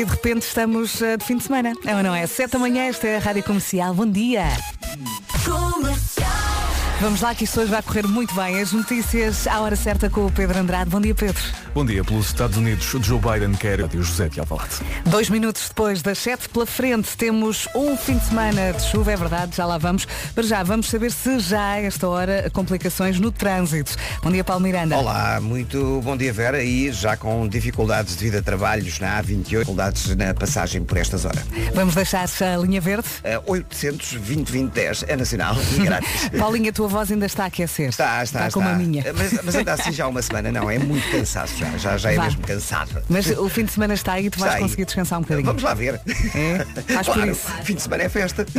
e de repente estamos eh, de fim de semana. É ou não é? Sete da manhã, esta é a Rádio Comercial. Bom dia. Vamos lá que isto hoje vai correr muito bem. As notícias à hora certa com o Pedro Andrade. Bom dia, Pedro. Bom dia. Pelos Estados Unidos, Joe Biden quer e o José de Alvalade. Dois minutos depois das sete pela frente, temos um fim de semana de chuva, é verdade, já lá vamos. Para já, vamos saber se já a esta hora complicações no trânsito. Bom dia, Paulo Miranda. Olá, muito bom dia, Vera. E já com dificuldades devido a trabalhos na A28, dificuldades na passagem por esta zona. Vamos deixar a linha verde? Uh, 800 2010 é nacional e grátis. Paulinha, a tua voz ainda está a aquecer. Está, está, está. como a minha. Mas, mas anda assim já uma semana, não, é muito cansaço já, já, já é Vá. mesmo cansado. Mas o fim de semana está aí e tu vais conseguir descansar um bocadinho. Vamos lá ver. É? Faz por Claro, isso. fim de semana é festa.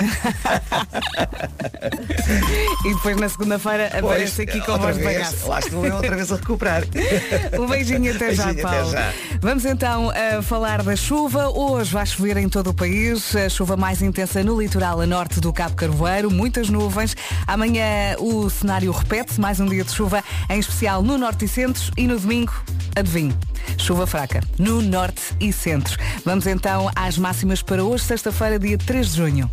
E depois na segunda-feira aparece aqui com a voz de vez, bagaço. Lá estou eu outra vez a recuperar. Um beijinho até já, Beijinho até Paulo. já. Vamos então a falar da chuva. Hoje vai chover em todo o país. A chuva mais intensa no litoral a norte do Cabo Carvoeiro. Muitas nuvens. Amanhã o cenário repete-se. Mais um dia de chuva, em especial no norte e centro. E no domingo, adivinhe, chuva fraca no norte e centro. Vamos então às máximas para hoje, sexta-feira, dia 3 de junho.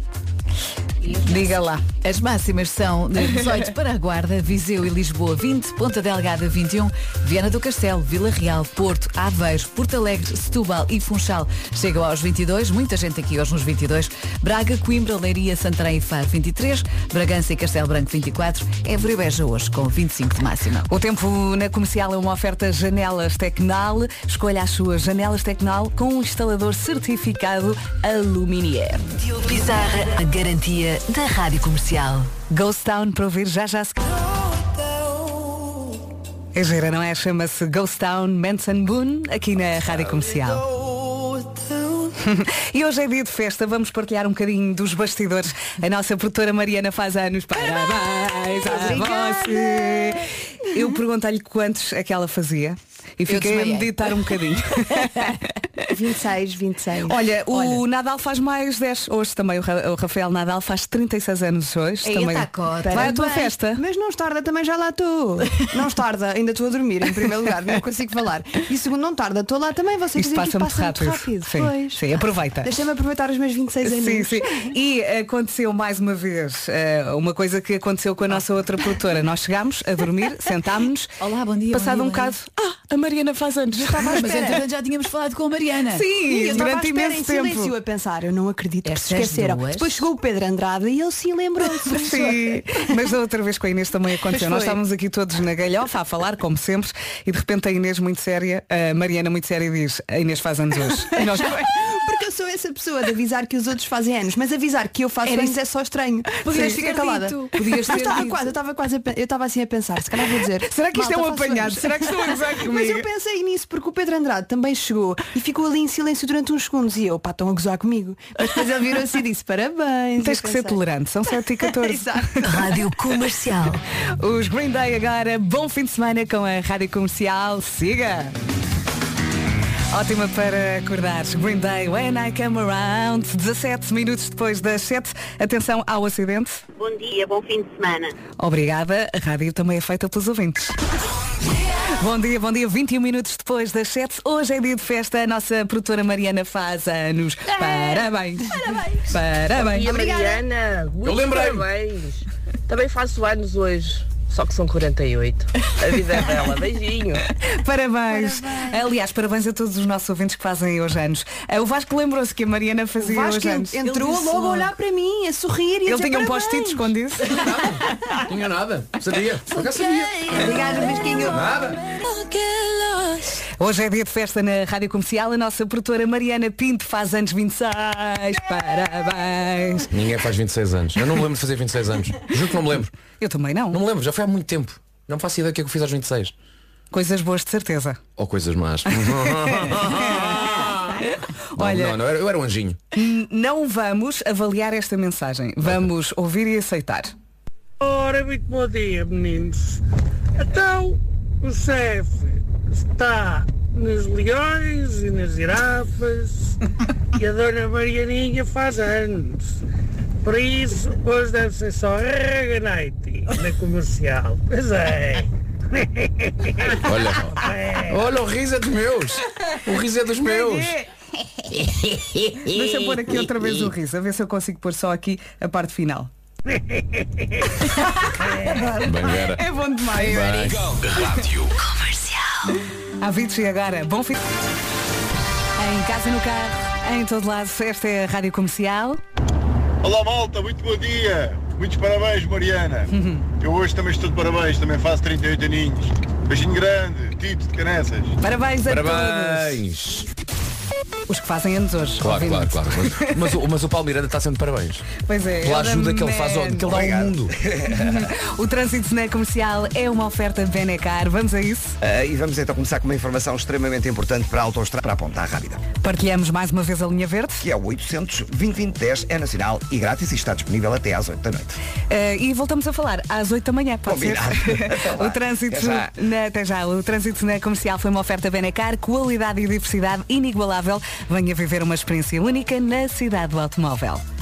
Diga lá. As máximas são de 18 para a Guarda, Viseu e Lisboa 20, Ponta Delgada 21, Viana do Castelo, Vila Real, Porto, Aveiro, Porto Alegre, Setúbal e Funchal chegam aos 22, muita gente aqui hoje nos 22, Braga, Coimbra, Leiria, Santarém e Faro 23, Bragança e Castelo Branco 24, Évora e Beja hoje com 25 de máxima. O tempo na comercial é uma oferta Janelas Tecnal. Escolha as suas janelas Tecnal com um instalador certificado Aluminier. Diogo Pizarra, a garantia da Rádio Comercial. Ghost Town para ouvir já já se... É gira, não é? Chama-se Ghost Town Manson Boone aqui na Rádio Comercial. e hoje é dia de festa, vamos partilhar um bocadinho dos bastidores. A nossa produtora Mariana faz anos. Parabéns a você! Eu perguntei-lhe quantos é que ela fazia e fiquei a meditar um bocadinho. 26, 26. Olha, o Nadal faz mais 10 hoje também. O Ra- o Rafael Nadal faz 36 anos hoje. Eita, também. cota. Vai à tua festa. Mas não tarda, também já lá estou. Não tarda, ainda estou a dormir em primeiro lugar, não consigo falar. E segundo, não tarda, estou lá também, vocês Isto dizem que passa muito rápido. rápido. Sim, Pois. sim, aproveita. Deixa-me aproveitar os meus 26 anos. Sim, sim. E aconteceu mais uma vez eh, uma coisa que aconteceu com a nossa outra produtora. Nós chegámos a dormir, sentámos. Olá, bom dia. Passado bom um dia, bom bocado, ah, a Mariana faz anos. dia. Mas entretanto já tínhamos falado com a Mariana. Sim, E eu durante imenso em tempo. silêncio a pensar, eu não acredito que se Estas esqueceram. duas. Depois chegou o Pedro Andrade e ele sim lembrou-se. Sim, mas da outra vez com a Inês também aconteceu. Nós estávamos aqui todos na galhofa a falar, como sempre, e de repente a Inês muito séria, a Mariana muito séria diz, a Inês faz anos hoje. E nós, Porque eu sou essa pessoa de avisar que os outros fazem anos, mas avisar que eu faço Era anos isso. é só estranho. Podias Sim, ter fica calada. Podias ter estava dito. quase, eu estava quase a, pe- eu estava assim a pensar, se calhar vou dizer. Será que isto é um "Malta, faço apanhado? anos." Será que estão a comigo? Mas eu pensei nisso porque o Pedro Andrade também chegou e ficou ali em silêncio durante uns segundos e eu, pá, estão a gozar comigo. Mas depois ele virou-se e disse, parabéns. tens Eu que ser pensei, tolerante, são 7 e 14. Exato. Rádio Comercial. Os Green Day agora, bom fim de semana com a Rádio Comercial. Siga! Ótima para acordares. Green Day, When I Come Around. 17 minutos depois das 7. Atenção ao acidente. Bom dia, bom fim de semana. Obrigada. A rádio também é feita pelos ouvintes. Bom dia, bom dia. 21 minutos depois das 7. Hoje é dia de festa. A nossa produtora Mariana faz anos. Parabéns. Parabéns. Parabéns. E a Mariana, muito Eu lembrei-me. parabéns. Também faço anos hoje, só que são 48. A vida é bela, beijinho. Parabéns. Aliás, parabéns a todos os nossos ouvintes que fazem hoje anos. Ah, O Vasco lembrou-se que a Mariana fazia hoje anos. entrou logo a olhar para mim, a sorrir e a Ele tinha um parabéns. post-it escondido. Não tinha nada. Sabia. Acaso sabia. Obrigada, Vasquinho. Nada. Hoje é dia de festa na Rádio Comercial. A nossa produtora Mariana Pinto faz anos 26. Parabéns. Ninguém faz 26 anos. Eu não me lembro de fazer 26 anos. Juro que não me lembro. Eu também não. Não me lembro, já foi há muito tempo. Não faço ideia do que é que eu fiz aos 26. Coisas boas de certeza. Ou coisas más. Não, Olha- não, não, eu era- eu era um anjinho. Não vamos avaliar esta mensagem. Vamos ouvir e aceitar. Ora, muito bom dia, meninos. Então, o chefe está nos leões e nas girafas e a dona Marianinha faz anos. Por isso, hoje deve ser só Reganite na comercial. Pois é. Olha, olha, o riso é dos meus. O riso é dos meus. Deixa eu pôr aqui outra vez o riso, a ver se eu consigo pôr só aqui a parte final. É bom demais. Rádio. Há vídeos e agora, bom fim. Em casa, no carro, em todo lado, esta é a Rádio Comercial. Olá malta, muito bom dia. Muitos parabéns, Mariana. Eu hoje também estou de parabéns, também faço 38 aninhos. Beijinho grande, Tito de Canessas. Parabéns a Parabéns. todos. Os que fazem anos hoje. Claro, claro, claro. Mas, mas o, mas o Paulo Miranda está sempre de parabéns. Pois é. Pela ajuda que ele faz ao, que ele dá ao mundo. O trânsito na comercial é uma oferta Benecar. Vamos a isso? Ah, e vamos então começar com uma informação extremamente importante para a autoestrada, para a ponta rápida. Partilhamos mais uma vez a linha verde. Que é o 800 2010 é nacional e grátis e está disponível até às 8 da noite. Eh, e voltamos a falar às 8 da manhã, pode Combinado. ser? O trânsito Até já. na, até já. O trânsito na comercial foi uma oferta Benecar, qualidade e diversidade inigualável. Venha viver uma experiência única na cidade do automóvel.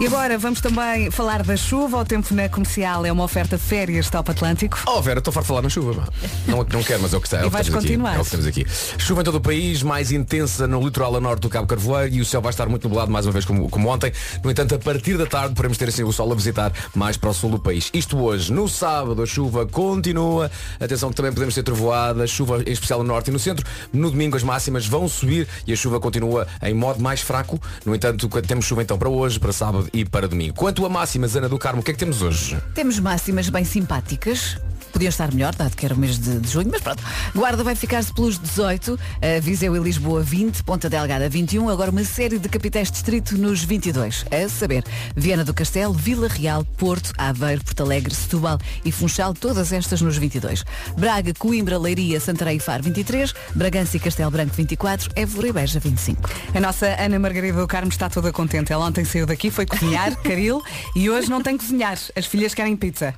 E agora vamos também falar da chuva. O tempo na comercial é uma oferta férias Top Atlântico. Oh Vera, estou farto de falar na chuva. pá. Não, não quero, mas é o que está. É E vais temos aqui. continuar. É o que temos aqui. Chuva em todo o país, mais intensa no litoral a norte do Cabo Carvoeiro e o céu vai estar muito nublado mais uma vez como, como ontem. No entanto, a partir da tarde podemos ter assim o sol a visitar mais para o sul do país. Isto hoje, no sábado, a chuva continua. Atenção que também podemos ter trovoada, chuva em especial no norte e no centro. No domingo as máximas vão subir e a chuva continua em modo mais fraco. No entanto, temos chuva então para hoje, para sábado e para domingo. Quanto a máximas, Ana do Carmo, o que é que temos hoje? Temos máximas bem simpáticas. Podiam estar melhor, dado que era o mês de, de junho, mas pronto. Guarda vai ficar-se pelos 18, eh, Viseu e Lisboa 20, Ponta Delgada 21, agora uma série de capitais de distrito nos 22. A saber, Viana do Castelo, Vila Real, Porto, Aveiro, Porto Alegre, Setúbal e Funchal, todas estas nos 22. Braga, Coimbra, Leiria, Santarém e Faro 23, Bragança e Castelo Branco 24, Évora e Beja 25. A nossa Ana Margarida do Carmo está toda contente. Ela ontem saiu daqui, foi cozinhar, caril, e hoje não tem que cozinhar. As filhas querem pizza.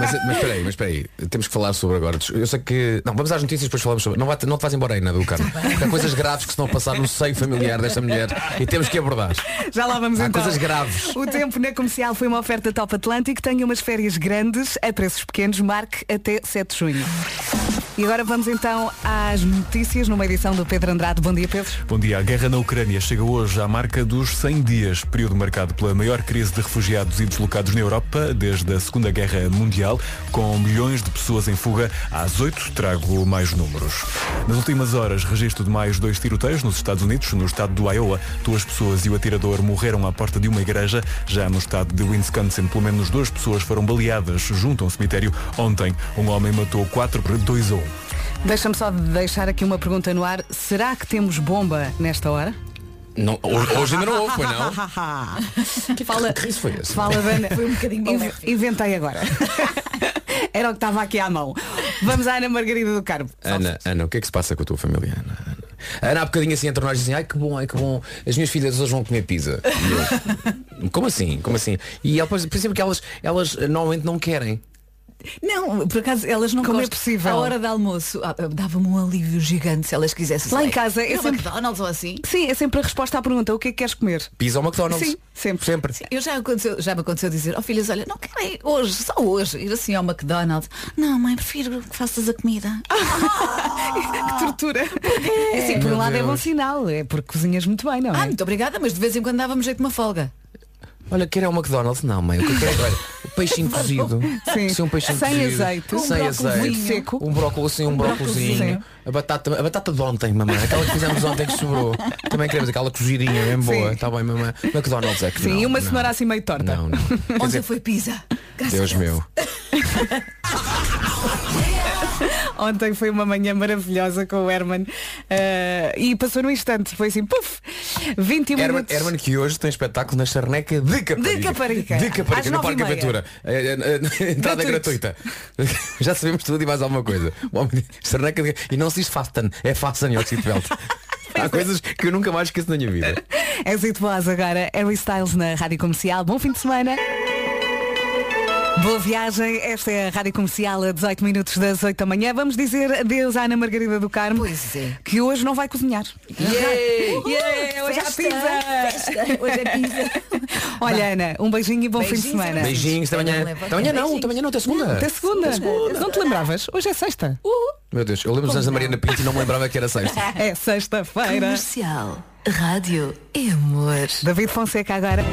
Mas, mas espera aí, mas espera aí. Temos que falar sobre agora. Eu sei que. Não, vamos às notícias e depois falamos sobre. Não, vai, não te vais embora aí, Ana do Carmo. Porque há coisas graves que se estão a passar no seio familiar desta mulher e temos que abordar. Já lá vamos Há então. coisas graves. O tempo na comercial foi uma oferta Top Atlântico. Tenha umas férias grandes a preços pequenos. Marque até 7 de junho. E agora vamos então às notícias numa edição do Pedro Andrade. Bom dia, Pedro. Bom dia. A guerra na Ucrânia chega hoje à marca dos 100 dias, período marcado pela maior crise de refugiados e deslocados na Europa desde a Segunda Guerra Mundial, com milhões de pessoas em fuga. Às 8 trago mais números. Nas últimas horas, registro de mais dois tiroteios nos Estados Unidos, no estado do Iowa. Duas pessoas e o atirador morreram à porta de uma igreja. Já no estado de Wisconsin, pelo menos duas pessoas foram baleadas junto a um cemitério. Ontem, um homem matou quatro por dois a um. Deixa-me só deixar aqui uma pergunta no ar. Será que temos bomba nesta hora? Não, hoje ainda não houve, foi não? Fala, Que riso foi esse? fala Ana. Foi um bocadinho. Inventei agora. Era o que estava aqui à mão. Vamos à Ana Margarida do Carmo. Ana, Ana, o que é que se passa com a tua família, Ana? Ana, Ana há bocadinho assim entre nós dizem, ai que bom, ai que bom, as minhas filhas hoje vão comer pizza. Eu, como assim? Como assim? E ela, por exemplo, que elas, elas normalmente não querem. Não, por acaso elas não Como é gostam. possível? À hora de almoço ah, ah, dava-me um alívio gigante se elas quisessem. Lá em casa é ir ao sempre- McDonald's ou assim. Sim, é sempre a resposta à pergunta. O que é que queres comer? Pizza ou McDonald's? Sim, sempre. Sempre. Eu já, aconteceu, já me aconteceu dizer, oh filhas, olha, não querem hoje, só hoje, ir assim ao McDonald's. Não, mãe, prefiro que faças a comida. Que tortura. É assim, por Meu um lado é bom Deus. sinal. É porque cozinhas muito bem, não é? Ah, muito obrigada, mas de vez em quando dávamos jeito de uma folga. Olha, quer o McDonald's? Não, mãe, o que eu quero é olha, o peixinho cozido. Sim. Sim, um peixinho Sem cozido. azeite. Um Sem azeite. seco. Um brócolis sim, um brócolizinho. brócolizinho. A batata, a batata de ontem, mamãe. Aquela que fizemos ontem que sobrou. Também queremos aquela cozidinha bem boa. Está bem, mamãe. McDonald's é que Sim, não, uma não. cenoura assim meio torta. Não, não. Ontem dizer, foi pizza. Graças Deus meu. Ontem foi uma manhã maravilhosa com o Herman eh, e passou no instante. Foi assim, puf! 21 Herman, minutos. Herman que hoje tem espetáculo na charneca de Caparica. De Caparica. De Caparica, no Parque. Aventura. Eh, Entrada é Gratuito. gratuita. Já sabemos tudo e mais alguma coisa. Charneca de... E não se diz Fasten, é Fasten e Oxitbelt. Há coisas que eu nunca mais esqueço na minha vida. É Zito Boas agora, Harry Styles na Rádio Comercial. Bom fim de semana. Boa viagem, esta é a Rádio Comercial a 18 minutos das 8 da manhã. Vamos dizer adeus à Ana Margarida do Carmo, Pois é. que hoje não vai cozinhar. Yay! Yeah, hoje há Festa, pizza! festa. Hoje é pizza. Olha, Ana, um beijinho e bom fim de Beijinhos, semana. Beijinhos, até amanhã. Até amanhã não, até amanhã não, até segunda. Até segunda. Não te lembravas? Hoje é sexta. Meu Deus, eu lembro dos anos da Mariana Pinto e não me lembrava que era sexta. É sexta-feira. Comercial. Rádio é amor. David Fonseca agora.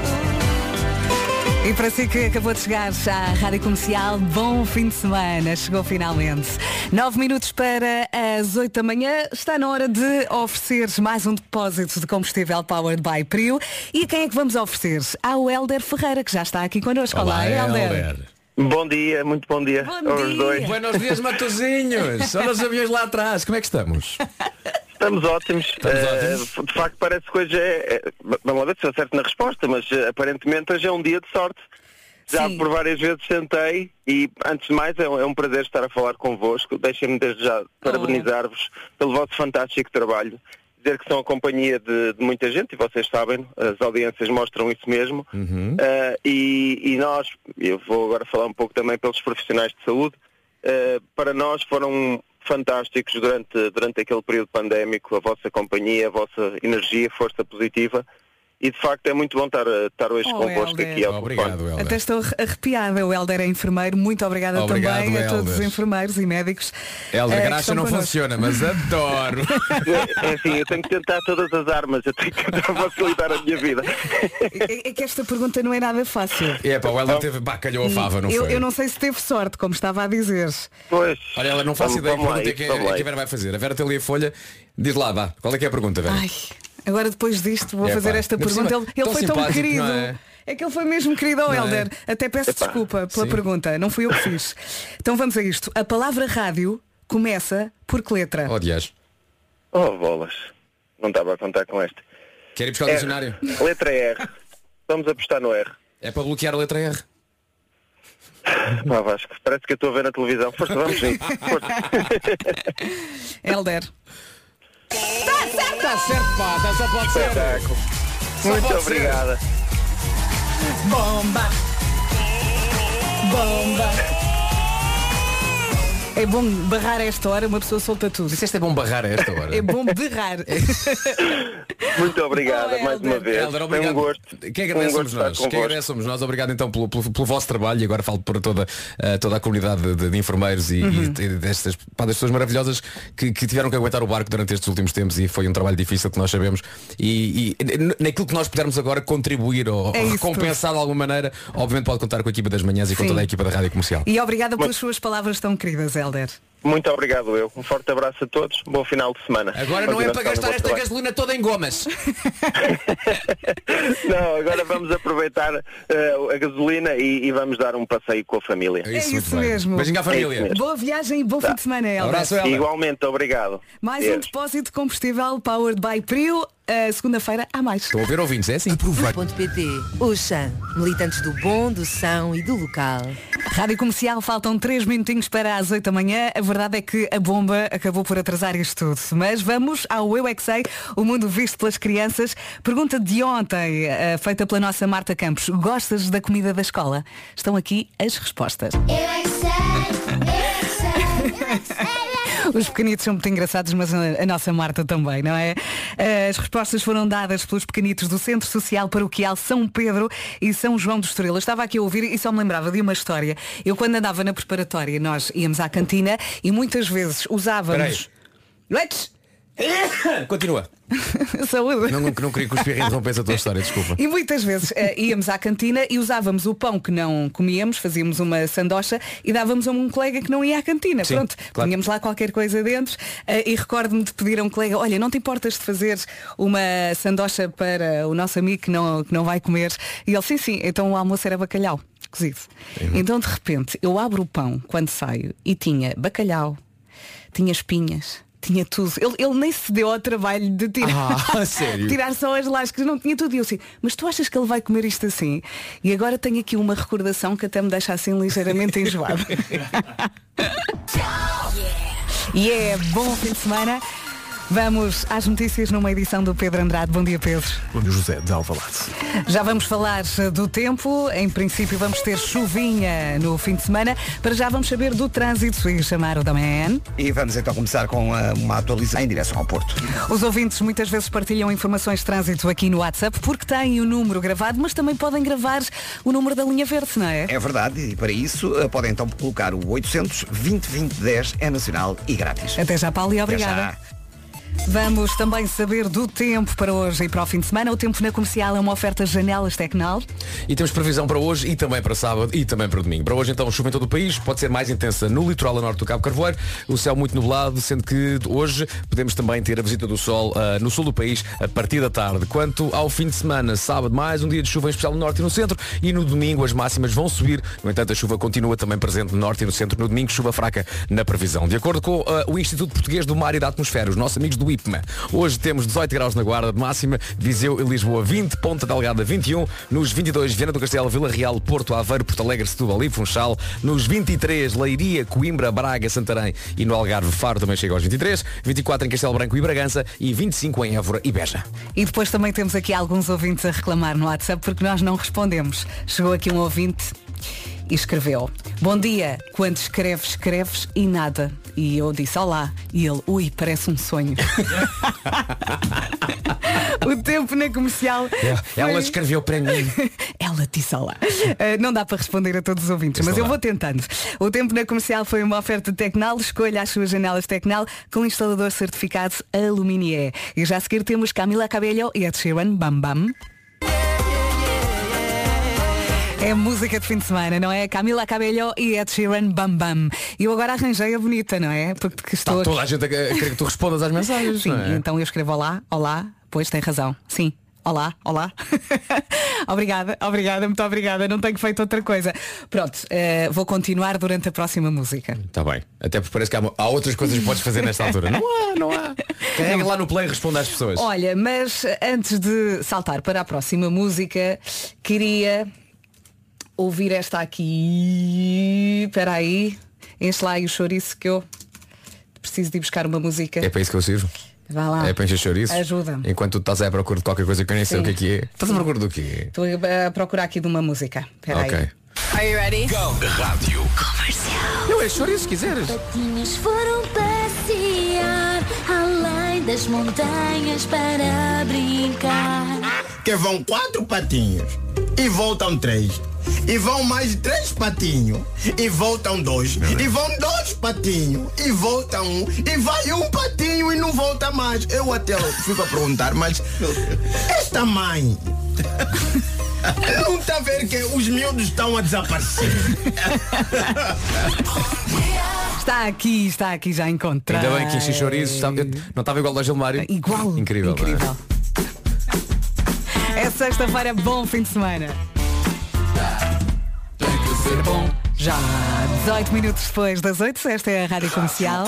E para si que acabou de chegar à Rádio Comercial, bom fim de semana. Chegou finalmente. Nove minutos para as oito da manhã. Está na hora de oferecer mais um depósito de combustível Powered by Prio. E a quem é que vamos oferecer? Ao Helder Ferreira, que já está aqui connosco. Olá, Helder. Bom dia, muito bom dia Bom aos dia. dois. Buenos dias, Matozinhos. Olha os aviões lá atrás. Como é que estamos? Estamos ótimos. Estamos Eh, ótimos. De facto parece que hoje é. é- Vamos lá ver se eu acerto na resposta, mas eh, aparentemente hoje é um dia de sorte. Já Sim. por várias vezes sentei e antes de mais é um, é um prazer estar a falar convosco. Deixem-me desde já parabenizar-vos pelo vosso fantástico trabalho. Dizer que são a companhia de, de muita gente e vocês sabem, as audiências mostram isso mesmo. Uh, e, e nós, eu vou agora falar um pouco também pelos profissionais de saúde, uh, para nós foram fantásticos durante, durante aquele período pandémico, a vossa companhia, a vossa energia, força positiva. E de facto é muito bom estar, estar hoje Oh, convosco Helder. aqui ao Obrigado, telefone. Até Helder. estou arrepiada. O Helder é enfermeiro. Muito obrigada Obrigado, também a todos os Helder. enfermeiros e médicos. Helder, eh, graxa estão não connosco. funciona, mas adoro. É assim, eu tenho que tentar todas as armas, eu tenho que tentar facilitar a minha vida. É, é que esta pergunta não é nada fácil. É, pá, o Helder teve, pá, calhou a fava, não eu, foi? eu não sei se teve sorte, como estava a dizer. Pois. Olha, ela não faço Vamos- ideia pergunta é que, é que a Vera vai fazer. A Vera tem ali a folha. Diz lá, vá. Qual é que é a pergunta, Vera? Ai, agora depois disto vou É, fazer pá, esta pergunta. cima, Ele, ele tão foi tão querido. é? É que ele foi mesmo querido ao Não é? Helder. Até peço Epá. desculpa pela Sim. pergunta. Não fui eu que fiz. Então vamos a isto. A palavra rádio começa por que letra? Oh, dias. Oh, bolas. Não estava a contar com este. Quer ir buscar o dicionário? Letra R. Vamos apostar no R. É para bloquear a letra R. Pá, Vasco, parece que eu estou a ver na televisão. Força, vamos sim. Força. Helder. Está certo, pá. Está só pode ser. Espetáculo. Muito pode ser. obrigada. Bomba! Bomba! É bom barrar a esta hora, uma pessoa solta tudo. Disseste é bom barrar a esta hora. É bom berrar. Muito obrigada Oh, mais uma Helder. vez. Helder, obrigado. um gosto. Quem Um agradece gosto somos estar nós. Quem convosco. agradece somos nós. Obrigado então pelo, pelo, pelo vosso trabalho e agora falo para toda, eh, toda a comunidade de, de enfermeiros e, Uhum. e destas, pá, das pessoas maravilhosas que, que tiveram que aguentar o barco durante estes últimos tempos e foi um trabalho difícil que nós sabemos. E, e naquilo que nós pudermos agora contribuir ou, É recompensar de alguma maneira, obviamente pode contar com a equipa das manhãs e com Sim. toda a equipa da Rádio Comercial. E obrigada pelas suas palavras tão queridas, Helder. Muito obrigado eu. Um forte abraço a todos. Bom final de semana. Agora não é para gastar esta trabalho. gasolina toda em gomas. Não, agora vamos aproveitar eh, a gasolina e, e vamos dar um passeio com a família. É isso bem. mesmo. Beijinho à É família. isso mesmo. Boa viagem e bom fim de semana, Helder. Abraço, Helder. Igualmente, obrigado. Mais um Deus. depósito de combustível Powered by Prio. A segunda-feira há mais. Estão a ver ouvintes, é assim? Ponto PT. Oxan. Militantes do bom, do são e do local. Rádio Comercial, faltam 3 minutinhos para as 8 da manhã. A verdade é que a bomba acabou por atrasar isto tudo. Mas vamos ao Eu é Que Sei, o mundo visto pelas crianças. Pergunta de ontem, eh, feita pela nossa Marta Campos. Gostas da comida da escola? Estão aqui as respostas. Os pequenitos são muito engraçados, mas a, nossa Marta também, não é? As respostas foram dadas pelos pequenitos do Centro Social Paroquial São Pedro e São João do Estoril. Eu estava aqui a ouvir e só me lembrava de uma história. Eu quando andava na preparatória, nós íamos à cantina e muitas vezes usávamos... Leites! Continua. Saúde! Não, não queria que o espirro interrompesse a tua história, desculpa. E muitas vezes eh, íamos à cantina e usávamos o pão que não comíamos, fazíamos uma sandocha e dávamos a um colega que não ia à cantina. Sim, Pronto, claro. punhamos lá qualquer coisa dentro eh, e recordo-me de pedir a um colega, olha, não te importas de fazer uma sandocha para o nosso amigo que não, que não vai comer? E ele, sim, sim, então o almoço era bacalhau cozido. Então de repente eu abro o pão quando saio e tinha bacalhau, tinha espinhas. Tinha tudo. Ele, ele nem se deu ao trabalho de tirar, Ah, tirar só as lascas, não tinha tudo. E eu assim, mas tu achas que ele vai comer isto assim? E agora tenho aqui uma recordação que até me deixa assim ligeiramente enjoado. e é bom fim de semana. Vamos às notícias numa edição do Pedro Andrade. Bom dia, Pedro. Bom dia, José de Alvalade. Já vamos falar eh, do tempo. Em princípio vamos ter chuvinha no fim de semana. Para já vamos saber do trânsito e chamar o da manhã. E vamos então começar com ah, uma atualização em direção ao Porto. Os ouvintes muitas vezes partilham informações de trânsito aqui no WhatsApp porque têm o número gravado, mas também podem gravar o número da linha verde, não é? É verdade, e para isso ah, podem então colocar o 800 20 20 10 é nacional e grátis. Até já, Paulo, e Até obrigada. Vamos também saber do tempo para hoje e para o fim de semana. O tempo na comercial é uma oferta janelas Tecnal. E temos previsão para hoje e também para sábado e também para domingo. Para hoje então chuva em todo o país, pode ser mais intensa no litoral a norte do Cabo Carvoeiro, o céu muito nublado, sendo que hoje podemos também ter a visita do sol ah, no sul do país a partir da tarde. Quanto ao fim de semana, sábado mais um dia de chuva em especial no norte e no centro e no domingo as máximas vão subir. No entanto, a chuva continua também presente no norte e no centro. No domingo, chuva fraca na previsão. De acordo com ah, o Instituto Português do Mar e da Atmosfera, os nossos amigos do IPMA, hoje temos 18 graus na Guarda de máxima, Viseu e Lisboa 20, Ponta Delgada 21, nos 22 Viana do Castelo, Vila Real, Porto Aveiro, Porto Alegre, Setúbal e Funchal, nos 23 Leiria, Coimbra, Braga, Santarém e no Algarve Faro também chega aos 23, 24 em Castelo Branco e Bragança e 25 em Évora e Beja. E depois também temos aqui alguns ouvintes a reclamar no WhatsApp porque nós não respondemos. Chegou aqui um ouvinte e escreveu Bom dia, quando escreves, escreves e nada. E eu disse olá. E ele, ui, parece um sonho. o tempo na comercial. Ela foi- escreveu para mim. Ela disse olá. Uh, não dá para responder a todos os ouvintes, mas eu vou tentando. O tempo na comercial foi uma oferta Tecnal. Escolha as suas janelas Tecnal com instalador certificado Aluminier. E já a seguir temos Camila Cabello e Ed Sheeran Bam Bam. É música de fim de semana, não é? Camila Cabello e Ed Sheeran Bam Bam. E eu agora arranjei a bonita, não é? Porque estou Está toda a gente a querer que tu respondas às mensagens. Sim, é? então eu escrevo olá, olá, pois tem razão. Sim. Olá, olá. obrigada, obrigada, muito obrigada. Não tenho feito outra coisa. Pronto, eh, vou continuar durante a próxima música. Está bem. Até porque parece que há, há outras coisas que podes fazer nesta altura. Não há, não há. Carrega lá no play e responda às pessoas. Olha, mas antes de saltar para a próxima música, queria ouvir esta aqui. Espera aí. Enche lá aí o chouriço que eu preciso de ir buscar uma música. É para isso que eu sirvo. Vá lá. É para encher chouriços. Ajuda-me. Enquanto tu estás à procura de qualquer coisa que eu nem sei Sim. o que é que é. Estás à procura do quê? Estou a procurar aqui de uma música. Espera Ok. aí. Are you ready? Rádio. Eu é chouriço se quiseres. Patinhas foram passear além das montanhas para brincar. Que vão quatro patinhos e voltam três. E vão mais três patinhos e voltam dois. E vão dois patinhos e voltam um. E vai um patinho e não volta mais. Eu até fico a perguntar, mas esta mãe não está a ver que os miúdos estão a desaparecer. Está aqui, está aqui, já encontrei. Ainda bem que enchi chouriços. Estava- eu- Não estava igual ao Gilmário? Igual. Incrível. é? Incrível. É sexta-feira, bom fim de semana. Ser bom. Já 18 minutos depois das 8, esta é a Rádio Comercial.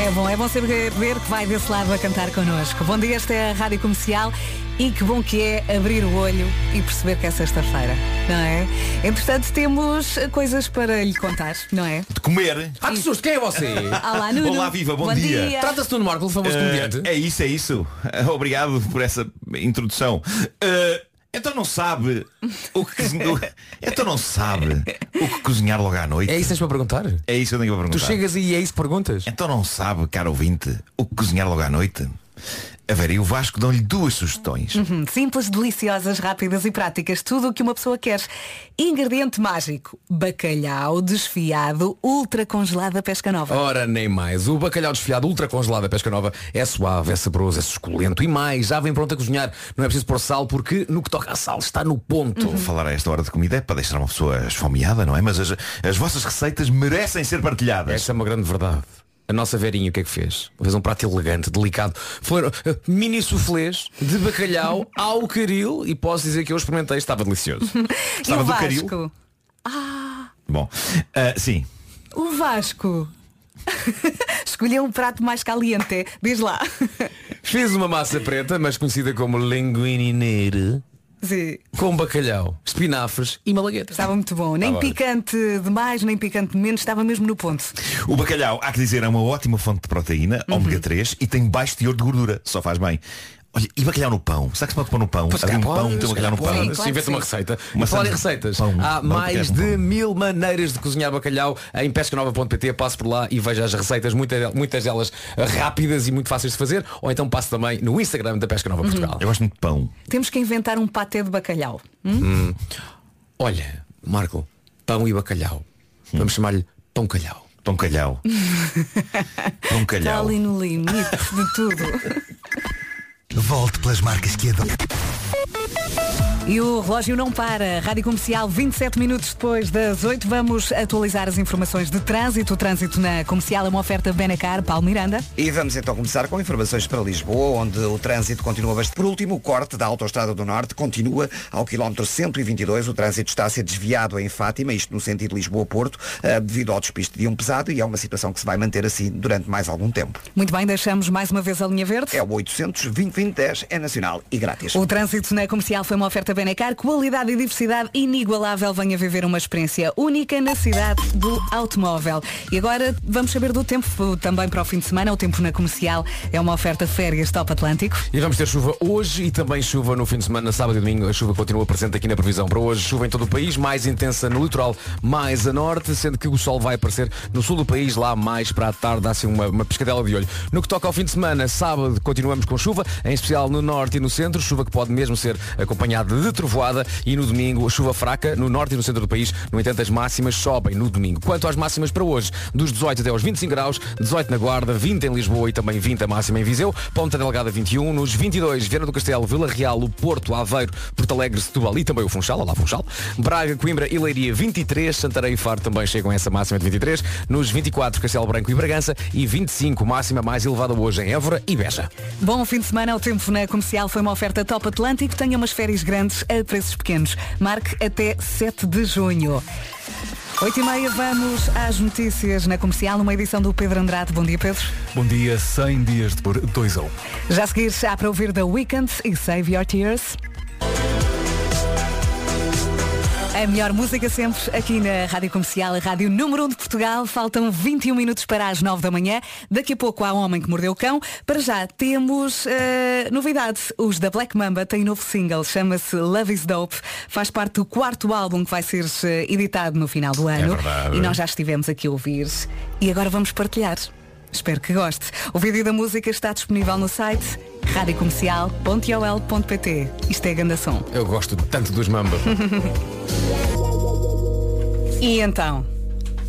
É bom, é bom saber ver que vai desse lado a cantar connosco. Bom dia, esta é a Rádio Comercial e que bom que é abrir o olho e perceber que é sexta-feira, não é? Entretanto, temos coisas para lhe contar, não é? De comer. Ah, que susto, quem é você? Olá, Nuno. Olá, viva, bom, Bom dia. dia. Trata-se de Nuno Marco, famoso Eh, comediante. É isso, é isso. Obrigado por essa introdução. Eh, então não sabe o que Então não sabe o que cozinhar logo à noite. É isso que tens para perguntar? É isso que eu tenho para Tu perguntar. chegas e é isso que perguntas? Então não sabe, caro ouvinte, o que cozinhar logo à noite? A Vera e o Vasco dão-lhe duas sugestões. Uhum, Simples, deliciosas, rápidas e práticas. Tudo o que uma pessoa quer. Ingrediente mágico. Bacalhau desfiado, ultra congelado a pesca nova. Ora, nem mais. O bacalhau desfiado ultra congelado da pesca nova é suave, é saboroso, é suculento e mais, já vem pronto a cozinhar. Não é preciso pôr sal porque no que toca a sal está no ponto. Falar a esta hora de comida é para deixar uma pessoa esfomeada, não é? Mas as, as vossas receitas merecem ser partilhadas. Essa é uma grande verdade. A nossa Verinha o que é que fez? Fez um prato elegante, delicado. Foram uh, mini soufflés de bacalhau ao caril e posso dizer que eu experimentei, estava delicioso. Estava o do caril? Ah, Bom, ah, sim. o Vasco. Escolheu um prato mais caliente. Diz lá. Fiz uma massa preta, mas conhecida como linguine nere. Sim. com bacalhau, espinafres e malagueta. Estava muito bom. Nem Estava. picante demais, nem picante de menos, estava mesmo no ponto. O bacalhau, há que dizer, é uma ótima fonte de proteína, Uhum. ômega 3 e tem baixo teor de gordura. Só faz bem. Olha, e bacalhau no pão? Será que se pode pôr no pão? Pois, um pão, tem bacalhau no pão. pode. Se inventa uma receita. Uma e falar em receitas. pão, Há pão, mais de no mil maneiras de cozinhar bacalhau em pescanova.pt. Passe por lá e veja as receitas, muitas, muitas delas rápidas e muito fáceis de fazer. Ou então passe também no Instagram da Pesca Nova Portugal. Eu gosto muito de pão. Temos que inventar um paté de bacalhau. Hum? Hum. Olha, Marco, pão e bacalhau. Vamos chamar-lhe pão calhau. Pão calhau. pão Está ali no limite de tudo. Volte pelas marcas que adora. E o relógio não para. Rádio Comercial, 27 minutos depois das 8. Vamos atualizar as informações de trânsito. O trânsito na comercial é uma oferta Benacar, Paulo Miranda. E vamos então começar com informações para Lisboa, onde o trânsito continua bastante. Por último, o corte da Autostrada do Norte continua ao quilómetro 122. O trânsito está a ser desviado em Fátima, isto no sentido Lisboa-Porto, eh, devido ao despiste de um pesado e é uma situação que se vai manter assim durante mais algum tempo. Muito bem, deixamos mais uma vez a linha verde. É o 800 2010 é nacional e grátis. O trânsito na comercial foi uma oferta Benacar, qualidade e diversidade inigualável. Venha viver uma experiência única na cidade do automóvel. E agora vamos saber do tempo também para o fim de semana. O tempo na comercial é uma oferta férias Top Atlântico. E vamos ter chuva hoje e também chuva no fim de semana, sábado e domingo. A chuva continua presente aqui na previsão para hoje. Chuva em todo o país, mais intensa no litoral, mais a norte, sendo que o sol vai aparecer no sul do país, lá mais para a tarde, assim uma, uma pescadela de olho. No que toca ao fim de semana, sábado continuamos com chuva, em especial no norte e no centro, chuva que pode mesmo ser acompanhada de trovoada. E no domingo chuva fraca no norte e no centro do país. No entanto, as máximas sobem no domingo. Quanto às máximas para hoje, dos 18 até aos 25 graus, 18 na Guarda, 20 em Lisboa e também 20 a máxima em Viseu, Ponta Delgada 21, nos 22, Viana do Castelo, Vila Real, o Porto, Aveiro, Porto Alegre, Setúbal e também o Funchal, lá Funchal, Braga, Coimbra e Leiria 23, Santarém e Faro também chegam a essa máxima de 23, nos 24 Castelo Branco e Bragança e 25 máxima mais elevada hoje em Évora e Beja. Bom fim de semana, o tempo na comercial foi uma oferta Top Atlântico. Tenha umas férias grandes a preços pequenos. Marque até 7 de junho. 8 e meia, vamos às notícias na comercial, numa edição do Pedro Andrade. Bom dia, Pedro. Bom dia, 100 dias de por 2 a 1. Já a seguir, há para ouvir The Weekend e Save Your Tears. A melhor música sempre aqui na Rádio Comercial, a Rádio Número 1 de Portugal. Faltam 21 minutos para as 9 da manhã. Daqui a pouco há um homem que mordeu o cão. Para já temos novidade. Os da Black Mamba têm novo single, chama-se Love is Dope. Faz parte do quarto álbum que vai ser eh, editado no final do ano. verdade. e nós já estivemos aqui a ouvir. E agora vamos partilhar. Espero que goste. O vídeo da música está disponível no site radiocomercial.ol.pt. Isto é ganda som. Eu gosto tanto dos Mamba. E então?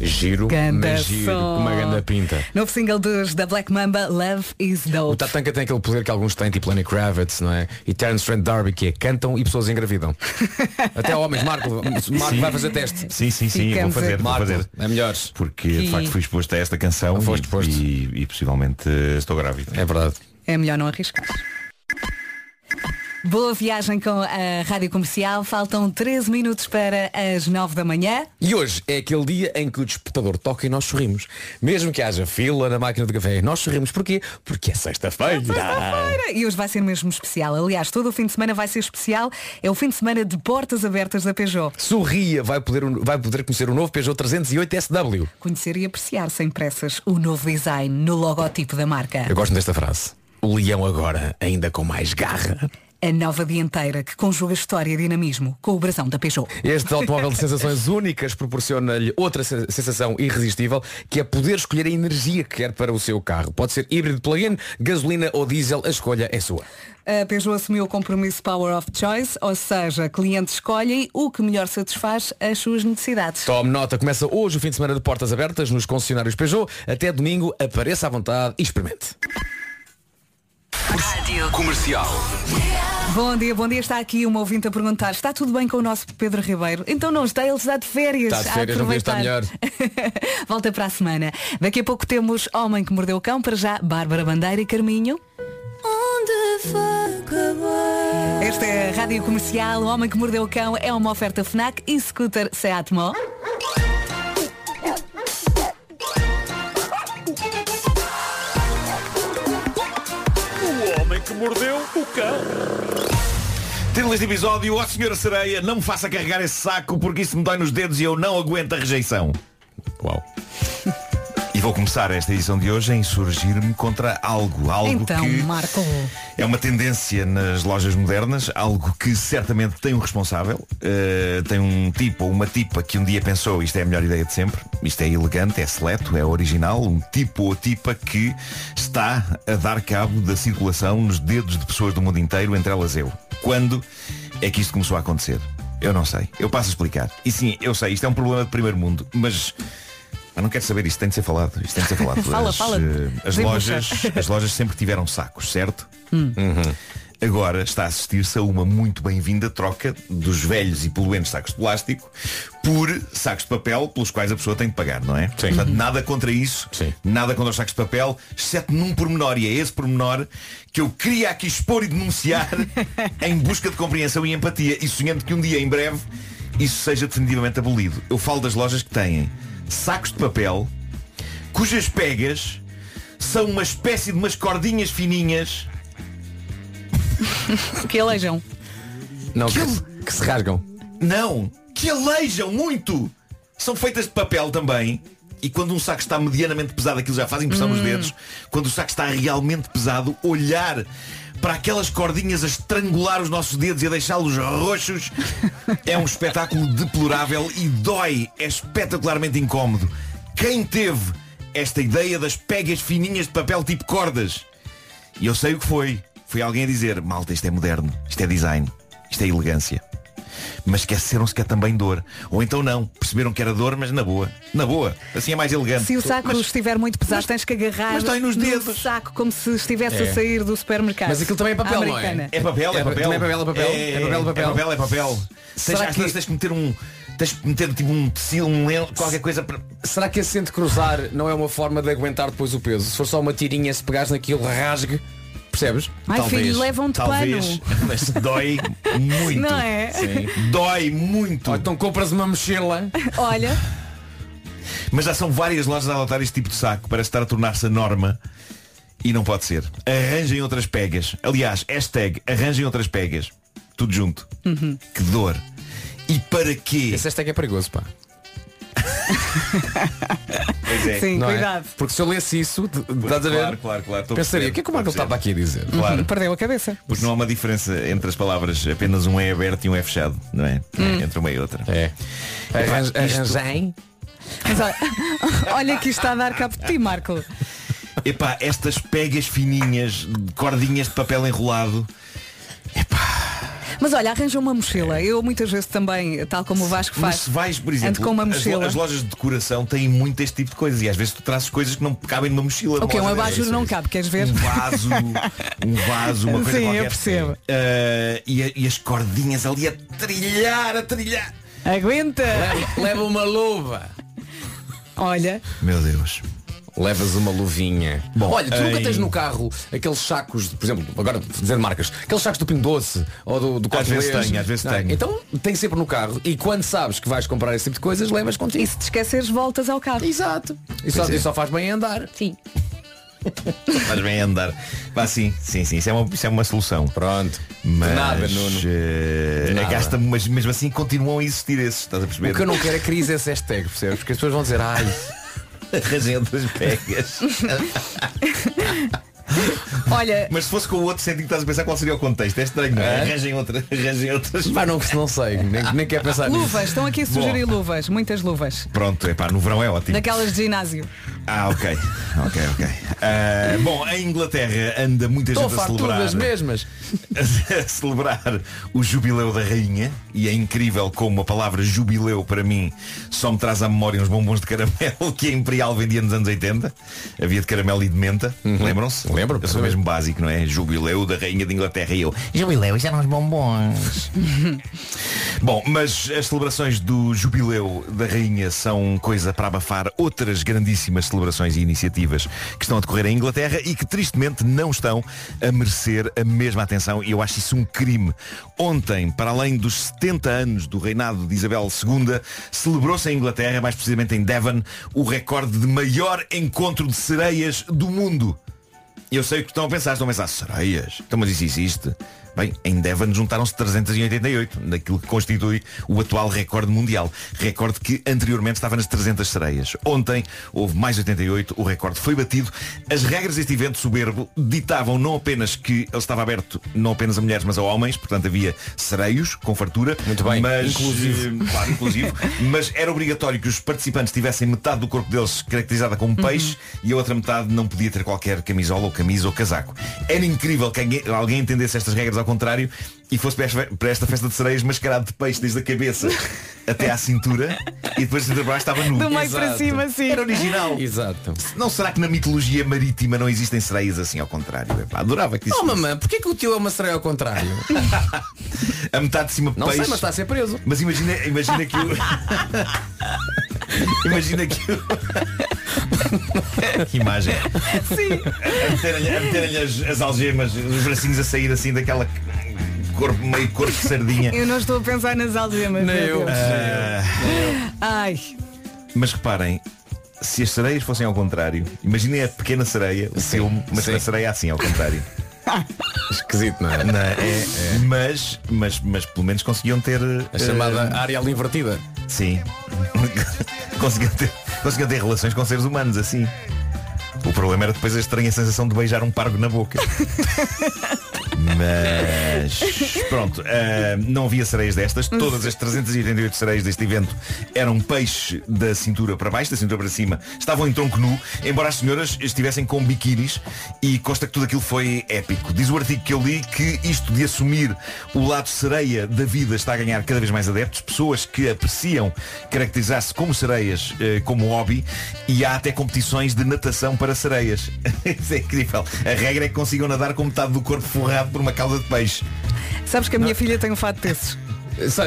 Giro, Ganda mas giro, som. com uma ganda pinta. Novo single dos da Black Mamba, Love is O Dope. Tatanka tem aquele poder que alguns têm, tipo Lenny Kravitz, não é? E Terence Trent D'Arby, que é cantam e pessoas engravidam. Até homens, Marco, Marco vai fazer teste. Sim, sim, sim, vou fazer, vou fazer. é melhores. Porque de facto fui exposto a esta canção e, e, e possivelmente eh, estou grávido. É verdade. É melhor não arriscar. Boa viagem com a Rádio Comercial. Faltam 13 minutos para as 9 da manhã. E hoje é aquele dia em que o despertador toca e nós sorrimos. Mesmo que haja fila na máquina de café, nós sorrimos. Porquê? Porque é sexta-feira. Sexta-feira! E hoje vai ser mesmo especial. Aliás, todo o fim de semana vai ser especial. É o fim de semana de portas abertas da Peugeot. Sorria, vai poder, vai poder conhecer o novo Peugeot 308 SW. Conhecer e apreciar sem pressas o novo design no logotipo da marca. Eu gosto desta frase. O leão agora, ainda com mais garra. A nova dianteira que conjuga história e dinamismo com o brasão da Peugeot. Este automóvel de sensações únicas proporciona-lhe outra se- sensação irresistível, que é poder escolher a energia que quer para o seu carro. Pode ser híbrido plug-in, gasolina ou diesel, a escolha é sua. A Peugeot assumiu o compromisso Power of Choice, ou seja, clientes escolhem o que melhor satisfaz as suas necessidades. Tome nota, começa hoje o fim de semana de portas abertas nos concessionários Peugeot. Até domingo, apareça à vontade e experimente. Comercial. Bom dia, bom dia. Está aqui uma ouvinte a perguntar, está tudo bem com o nosso Pedro Ribeiro? Então não está, ele está de férias. Está de a férias, não podia estar aproveitar. Volta para a semana. Daqui a pouco temos Homem que Mordeu o Cão, para já Bárbara Bandeira e Carminho. Esta é a Rádio Comercial, o Homem que Mordeu o Cão é uma oferta FNAC e Scooter Seat Mó. O homem que mordeu o cão. Título deste episódio, ó senhora sereia, não me faça carregar esse saco porque isso me dói nos dedos e eu não aguento a rejeição. Uau. E vou começar esta edição de hoje a insurgir-me contra algo, algo Então, que Marco. é uma tendência nas lojas modernas, algo que certamente tem um responsável, uh, tem um tipo ou uma tipa que um dia pensou isto é a melhor ideia de sempre, isto é elegante, é seleto, é original, um tipo ou tipa que está a dar cabo da circulação nos dedos de pessoas do mundo inteiro, entre elas eu. Quando é que isto começou a acontecer? Eu não sei. Eu passo a explicar. E sim, eu sei, isto é um problema de primeiro mundo, mas eu não quero saber, isto tem de ser falado. Isto tem de ser falado. Fala, as, fala. eh, As lojas, as lojas sempre tiveram sacos, certo? Hum. Uhum. Agora está a assistir-se a uma muito bem-vinda troca dos velhos e poluentes sacos de plástico por sacos de papel pelos quais a pessoa tem de pagar, não é? Portanto, nada contra isso, nada contra os sacos de papel, exceto num pormenor, e é esse pormenor que eu queria aqui expor e denunciar em busca de compreensão e empatia e sonhando que um dia, em breve, isso seja definitivamente abolido. Eu falo das lojas que têm sacos de papel cujas pegas são uma espécie de umas cordinhas fininhas que alejam. Não, que, que se rasgam. Não, que aleijam muito. São feitas de papel também. E quando um saco está medianamente pesado, aquilo já faz impressão nos Hum. dedos. Quando o saco está realmente pesado, olhar para aquelas cordinhas a estrangular os nossos dedos e a deixá-los roxos é um espetáculo deplorável e dói. É espetacularmente incómodo. Quem teve esta ideia das pegas fininhas de papel tipo cordas? E eu sei o que foi. Foi alguém a dizer, malta, isto é moderno, isto é design, isto é elegância. Mas esqueceram-se que é também dor. Ou então não, perceberam que era dor, mas na boa. Na boa. Assim é mais elegante. Se o saco Mas- estiver muito pesado, tens que agarrar mas nos no dedos. saco como se estivesse É. a sair do supermercado. Mas aquilo também é papel, não é? É papel, é É, papel. também é papel, é papel. É papel, é papel. É papel, é papel. Tens, Será que- tens que meter um. Tens que meter tipo um tecido, um lenço, qualquer coisa para. Será que esse de cruzar não é uma forma de aguentar depois o peso? Se for só uma tirinha, se pegares naquilo, rasgue. Percebes? Ai, filho, levam-te talvez, pano. Mas dói muito. Não é? Sim. Dói muito. Ou então compras uma mochila. Olha, Mas já são várias lojas a adotar este tipo de saco para estar a tornar-se a norma e não pode ser. Arranjem outras pegas. Aliás, hashtag arranjem outras pegas. Tudo junto. Que dor. E para quê? Esse hashtag é perigoso, pá. Pois é. sim, Não é? cuidado. Porque se eu lesse isso, d- estás a ver? Claro, claro, claro. Estou a Pensaria, perceber, o que é que o Marco estou a estava aqui a dizer? Claro. Perdeu a cabeça. Porque não há uma diferença entre as palavras. Apenas um é aberto e um é fechado. Não é? Hum. Entre uma e outra. É. Arran- Arranjem. Mas olha, olha que isto está a dar cabo de ti, Marco. Epá, estas pegas fininhas, de cordinhas de papel enrolado. Mas olha, arranja uma mochila. Eu muitas vezes também, tal como o Vasco Mas faz, se vais, por exemplo, com uma mochila. as lojas de decoração têm muito este tipo de coisas e às vezes tu trazes coisas que não cabem numa mochila. O que? Um loja abajur dessas. não cabe, queres ver? Um vaso, um vaso, uma coisa Sim, qualquer. eu percebo. Ah, e, a- e as cordinhas ali a trilhar, a trilhar. Aguenta! Leva, leva uma luva. Olha, Meu Deus. Levas uma luvinha. Bom, Olha, tu nunca em- tens no carro aqueles sacos, de- por exemplo, agora dizendo marcas, aqueles sacos do Pingo Doce ou do, do Às vezes tenho, às vezes é? tenho. Então tem sempre no carro e quando sabes que vais comprar esse tipo de coisas, levas contigo. e se te esqueceres, voltas ao carro. Exato. E só, é. e só faz bem andar. Sim. Faz bem andar. Vá sim, sim, sim. Isso é uma, isso é uma solução. Pronto. Mas nada, Nuno. eh, Nada. gasta, mas mesmo assim continuam a existir esses, estás a perceber? O que eu não quero é crise esse hashtag, percebes? Porque as pessoas vão dizer, ai, Arranjem outras pegas. Olha, Mas se fosse com o outro sentido que estás a pensar qual seria o contexto. É estranho, não é? É? Arranjem, outra, arranjem outras. pá, não, não sei, nem, nem quero pensar nisso. luvas, estão aqui a sugerir luvas, muitas luvas. Pronto, é pá, no verão é ótimo. Daquelas de ginásio. Ah, ok. Ok, ok. Ah, bom, em Inglaterra anda muita Estou gente a celebrar. das mesmas. a celebrar o jubileu da rainha e é incrível como a palavra jubileu para mim só me traz à memória uns bombons de caramelo que a Imperial vendia nos anos 80 havia de caramelo e de menta lembram-se? Uhum. Lembro, eu sou mesmo básico, não é? Jubileu da rainha de Inglaterra e eu jubileu, já eram uns bombons Bom, mas as celebrações do jubileu da rainha são coisa para abafar outras grandíssimas celebrações e iniciativas que estão a decorrer em Inglaterra e que tristemente não estão a merecer a mesma atenção e eu acho isso um crime. Ontem, para além dos 70 anos do reinado de Isabel II, celebrou-se em Inglaterra, mais precisamente em Devon, o recorde de maior encontro de sereias do mundo. Eu sei o que estão a pensar, estão a pensar, sereias? Então mas isso existe? Bem, em Devon juntaram-se 388, naquilo que constitui o atual recorde mundial. Recorde que anteriormente estava nas 300 sereias. Ontem houve mais 88, o recorde foi batido. As regras deste evento soberbo ditavam não apenas que ele estava aberto não apenas a mulheres, mas a homens, portanto havia sereios com fartura. Muito bem, mas, inclusivo. eh, Claro, inclusivo. mas era obrigatório que os participantes tivessem metade do corpo deles caracterizada como peixe e a outra metade não podia ter qualquer camisola ou camisa ou casaco. Era incrível que alguém entendesse estas regras ao contrário e fosse para esta, festa de sereias mascarado de peixe desde a cabeça até à cintura e depois de cintura para estava nu. Do meio para cima, sim. Era original. Exato. Não será que na mitologia marítima não existem sereias assim ao contrário? Epá, adorava que isso Oh mamãe, porquê que o teu é uma sereia ao contrário? A metade de cima Não peixe. sei, mas está a ser preso. Mas imagina, imagina que o. imagina que que imagem. Sim. A meterem-lhe meterem-lhe as, as algemas, os bracinhos a sair assim daquela corpo, meio corpo de sardinha. Eu não estou a pensar nas algemas. Nem eu. Ah, Ai. mas reparem, se as sereias fossem ao contrário, imaginem a pequena sereia, o filme, mas sim. a sereia assim ao contrário. Esquisito, não é? Não é? É, Mas, mas, mas pelo menos conseguiam ter. A chamada Ariel invertida. Sim. conseguiam, ter, conseguiam ter relações com seres humanos assim. O problema era depois a estranha sensação de beijar um pargo na boca. Mas pronto, ah, não havia sereias destas. Todas as 388 sereias deste evento eram peixe da cintura para baixo, da cintura para cima. Estavam em tronco nu, embora as senhoras estivessem com biquínis e consta que tudo aquilo foi épico. Diz o artigo que eu li que isto de assumir o lado sereia da vida está a ganhar cada vez mais adeptos, pessoas que apreciam caracterizar-se como sereias eh, como hobby e há até competições de natação para sereias. Isso é incrível. A regra é que consigam nadar com metade do corpo forrado por uma cauda de peixe. Sabes que a minha filha tem um fato desses.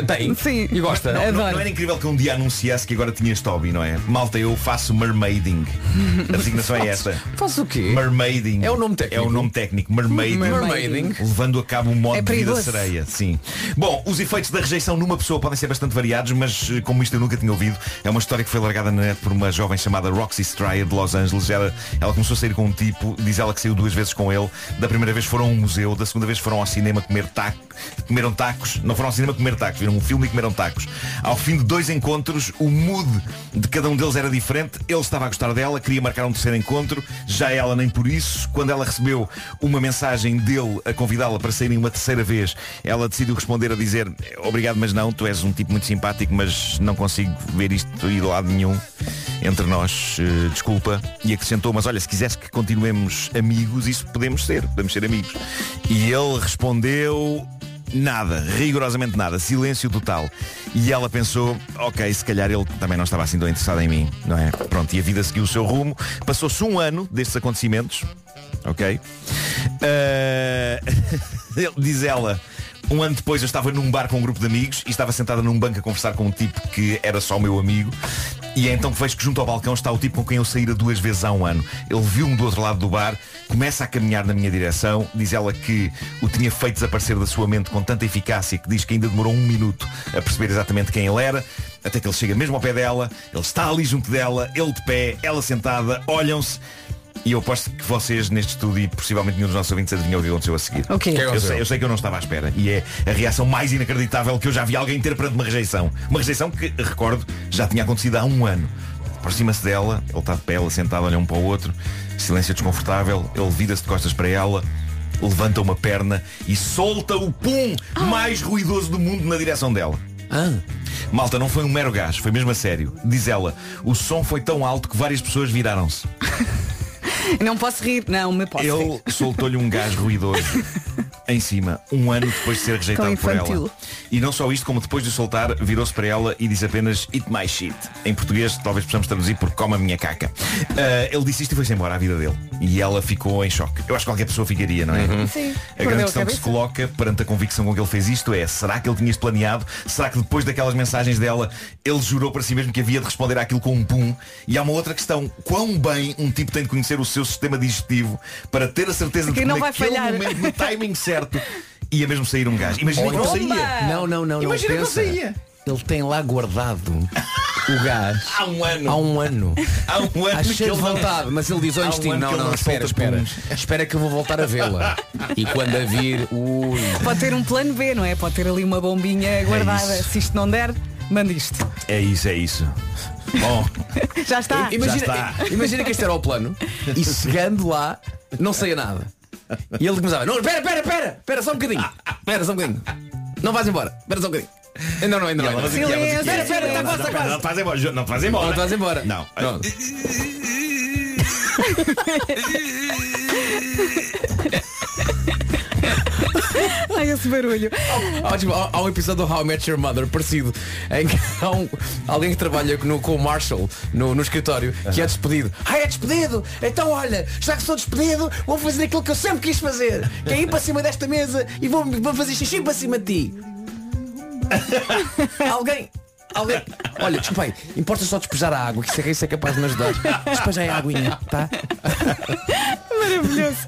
Tem? Sim. E gosta? Não, não, não era incrível que um dia anunciasse que agora tinha este hobby, não é? Malta, eu faço mermaiding. A designação é esta. Faz o quê? Mermaiding. É o nome técnico? É o nome técnico. Mermaiding. Mermaiding. Levando a cabo um modo É de vida sereia. Sim. Bom, os efeitos da rejeição numa pessoa podem ser bastante variados, mas eh, como isto eu nunca tinha ouvido, é uma história que foi largada na net por uma jovem chamada Roxy Stryer de Los Angeles. Ela, ela começou a sair com um tipo, diz ela que saiu duas vezes com ele. Da primeira vez foram a um museu, da segunda vez foram ao cinema comer tacos, comeram tacos, não foram ao cinema comer tacos, viram um filme e comeram tacos. Ao fim de dois encontros, o mood de cada um deles era diferente. Ele estava a gostar dela, queria marcar um terceiro encontro, já ela nem por isso. Quando ela recebeu uma mensagem dele a convidá-la para saírem uma terceira vez, ela decidiu responder a dizer obrigado, mas não, tu és um tipo muito simpático, mas não consigo ver isto ir de lado nenhum entre nós, eh, desculpa. E acrescentou, mas olha, se quiseres que continuemos amigos, isso podemos ser, podemos ser amigos. E ele respondeu Nada, rigorosamente nada, silêncio total. E ela pensou, ok, se calhar ele também não estava assim tão interessado em mim, não é? Pronto, e a vida seguiu o seu rumo. Passou-se um ano destes acontecimentos, ok? Ele- diz ela, um ano depois eu estava num bar com um grupo de amigos e estava sentada num banco a conversar com um tipo que era só meu amigo. E é então que vejo que junto ao balcão está o tipo com quem eu saíra duas vezes há um ano. Ele viu-me do outro lado do bar, começa a caminhar na minha direção, diz ela que o tinha feito desaparecer da sua mente com tanta eficácia que diz que ainda demorou um minuto a perceber exatamente quem ele era, até que ele chega mesmo ao pé dela, ele está ali junto dela, ele de pé, ela sentada, olham-se. E eu aposto que vocês neste estudo e possivelmente nenhum dos nossos ouvintes adivinhou o que aconteceu a seguir. O quê? Que Eu sei, eu sei que eu não estava à espera. E é a reação mais inacreditável que eu já vi alguém ter perante uma rejeição. Uma rejeição que, recordo, já tinha acontecido há um ano. Aproxima-se dela, ele está de pé, ela sentada, olha um para o outro, silêncio desconfortável, ele vira-se de costas para ela, levanta uma perna e solta o pum mais ruidoso do mundo na direção dela. Malta, não foi um mero gás, foi mesmo a sério. Diz ela, o som foi tão alto que várias pessoas viraram-se. Não posso rir. Não, me posso Ele soltou-lhe um gás ruidoso em cima, um ano depois de ser rejeitado por ela. E não só isto, como depois de o soltar, virou-se para ela e disse apenas Eat my shit. Em português, talvez possamos traduzir por coma a minha caca. Ah, ele disse isto e foi-se embora à vida dele. E ela ficou em choque. Eu acho que qualquer pessoa ficaria, não é? Sim. A grande a questão que se coloca perante a convicção com que ele fez isto é será que ele tinha isto planeado? Será que depois daquelas mensagens dela ele jurou para si mesmo que havia de responder àquilo com um pum? E há uma outra questão. Quão bem um tipo tem de conhecer o seu sistema digestivo para ter a certeza de Que que não vai naquele falhar. momento, no timing certo, ia mesmo sair um gás. Imagina que não saía. Não, não, não, não. Imagina que não saía. Ele tem lá guardado o gás. Há um ano. Há um ano. Há um ano Acho que cheio de ele não- vontade, mas ele diz ao um não, não, não espera, espera. Espera que eu vou voltar a vê-la. E quando a vir, ui. Pode ter um plano B, não é? Pode ter ali uma bombinha guardada. isso. Se isto não der, manda isto. É isso, é isso. Bom, Já está. Imagina, imagina que este era o plano e chegando lá não saía nada. E ele começava, não, espera, espera, espera, espera só um bocadinho. Espera só um bocadinho. Não vais embora, espera só um bocadinho. Ainda não, ainda não. Ainda faz não. faz aqui. Espera, espera, está quase, está Não, quase. Não faz embora, não faz embora. Não vais embora. Não. Pronto. Ai, esse barulho. Há, tipo, há- há um episódio do How I Met Your Mother parecido em que há um- alguém que trabalha no- com o Marshall no, no escritório que é despedido. Ah, é despedido? Então olha, já que sou despedido, vou fazer aquilo que eu sempre quis fazer, que é ir para cima desta mesa e vou, vou fazer xixi para cima de ti. alguém. Alguém. Olha, desculpa aí, importa só despejar a água, que isso é, isso é capaz de me ajudar. Despeja aí a aguinha, tá? Maravilhoso.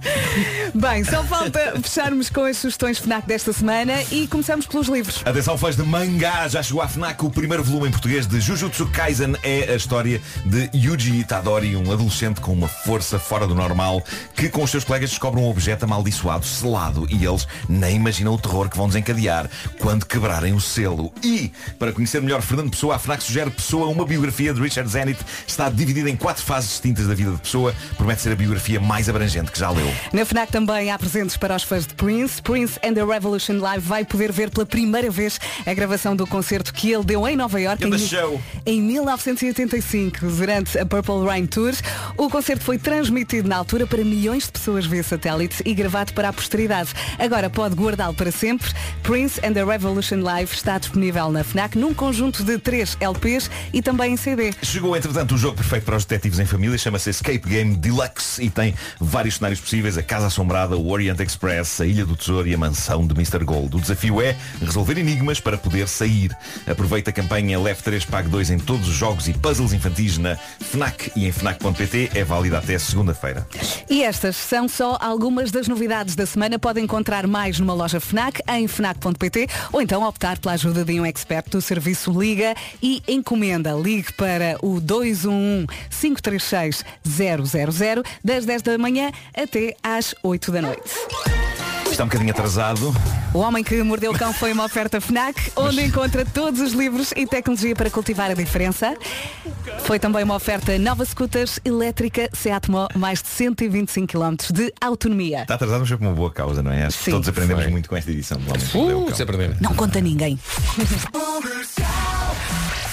Bem, só falta fecharmos com as sugestões FNAC desta semana e começamos pelos livros. Atenção fãs de mangá, já chegou à FNAC o primeiro volume em português de Jujutsu Kaisen é a história de Yuji Itadori, um adolescente com uma força fora do normal que com os seus colegas descobre um objeto amaldiçoado, selado e eles nem imaginam o terror que vão desencadear quando quebrarem o selo. E, para conhecer melhor Fernando Pessoa, a FNAC sugere Pessoa, uma biografia de Richard Zenit, está dividida em quatro fases distintas da vida de Pessoa, promete ser a biografia mais abrangente que já leu. Na FNAC também há presentes para os fãs de Prince. Prince and the Revolution Live vai poder ver pela primeira vez a gravação do concerto que ele deu em Nova York em, show. em 1985, durante a Purple Rain Tour. O concerto foi transmitido na altura para milhões de pessoas via satélite e gravado para a posteridade. Agora pode guardá-lo para sempre. Prince and the Revolution Live está disponível na FNAC num conjunto de três LPs e também em CD. Chegou, entretanto, o jogo perfeito para os detetives em família, chama-se Escape Game Deluxe e tem vários cenários possíveis, a Casa Assombrada, o Orient Express, a Ilha do Tesouro e a Mansão de Mr. Gold. O desafio é resolver enigmas para poder sair. Aproveita a campanha Leve 3 Pague 2 em todos os jogos e puzzles infantis na FNAC e em FNAC.pt é válida até segunda-feira. E estas são só algumas das novidades da semana. Pode encontrar mais numa loja FNAC, em FNAC.pt ou então optar pela ajuda de um expert do serviço Liga e encomenda. Ligue para o 211-536-000 das 10 da manhã até às 8 da noite. Está um bocadinho atrasado. O Homem que Mordeu o Cão foi uma oferta FNAC, onde encontra todos os livros e tecnologia para cultivar a diferença. Foi também uma oferta nova scooters elétrica Seat Mó, mais de 125 km de autonomia. Está atrasado, mas foi por uma boa causa, não é? Acho que Sim. todos aprendemos Foi. muito com esta edição. do Homem que Mordeu o Cão. Não conta ninguém.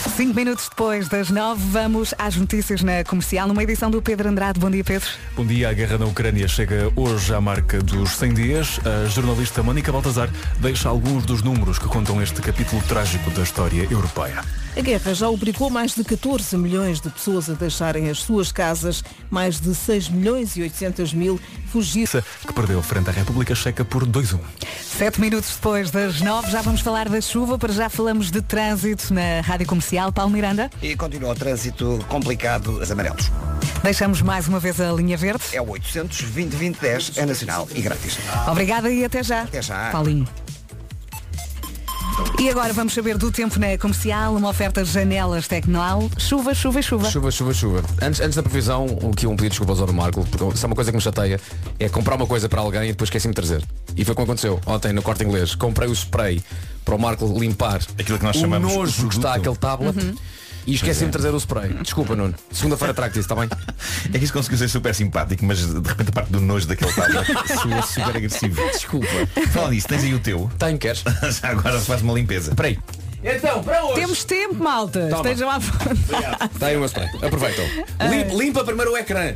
Cinco minutos depois das nove, vamos às notícias na comercial, numa edição do Pedro Andrade. Bom dia, Pedro. Bom dia, a guerra na Ucrânia chega hoje à marca dos 100 dias. A jornalista Mónica Baltazar deixa alguns dos números que contam este capítulo trágico da história europeia. A guerra já obrigou mais de 14 milhões de pessoas a deixarem as suas casas, mais de 6 milhões e 800 mil fugiram. Que perdeu frente à República Checa por 2-1. Sete minutos depois das nove, já vamos falar da chuva, para já falamos de trânsito na Rádio Comercial. Paulo Miranda, E continua o trânsito complicado, os amarelos. deixamos mais uma vez a linha verde. É o 800 2010 é nacional e grátis. Obrigada e até já. Até já. Paulinho. E agora vamos saber do tempo na comercial, uma oferta janelas Tecnal. Chuva, chuva, chuva. Chuva, chuva, chuva. Antes, antes da previsão, o que um pedido de desculpas ao do Marco, porque se há uma coisa que me chateia é comprar uma coisa para alguém e depois esqueci-me de trazer. E foi como aconteceu ontem no corte inglês. Comprei o spray para o Marco limpar Aquilo que nós o chamamos nojo o que está aquele tablet. Uhum. E esqueci-me de trazer o spray. Desculpa, Nuno. Segunda-feira trago isso, está bem? É que isso conseguiu ser super simpático, mas de repente a parte do nojo daquele tablet soa super agressivo. Desculpa. Fala nisso, tens aí o teu? Tenho, queres? Já agora faz uma limpeza. Espera aí. Então, para hoje. Temos tempo, malta. Toma. Estejam à vontade. Está aí o meu spray. Aproveitam. Ah. Limpa, limpa primeiro o ecrã.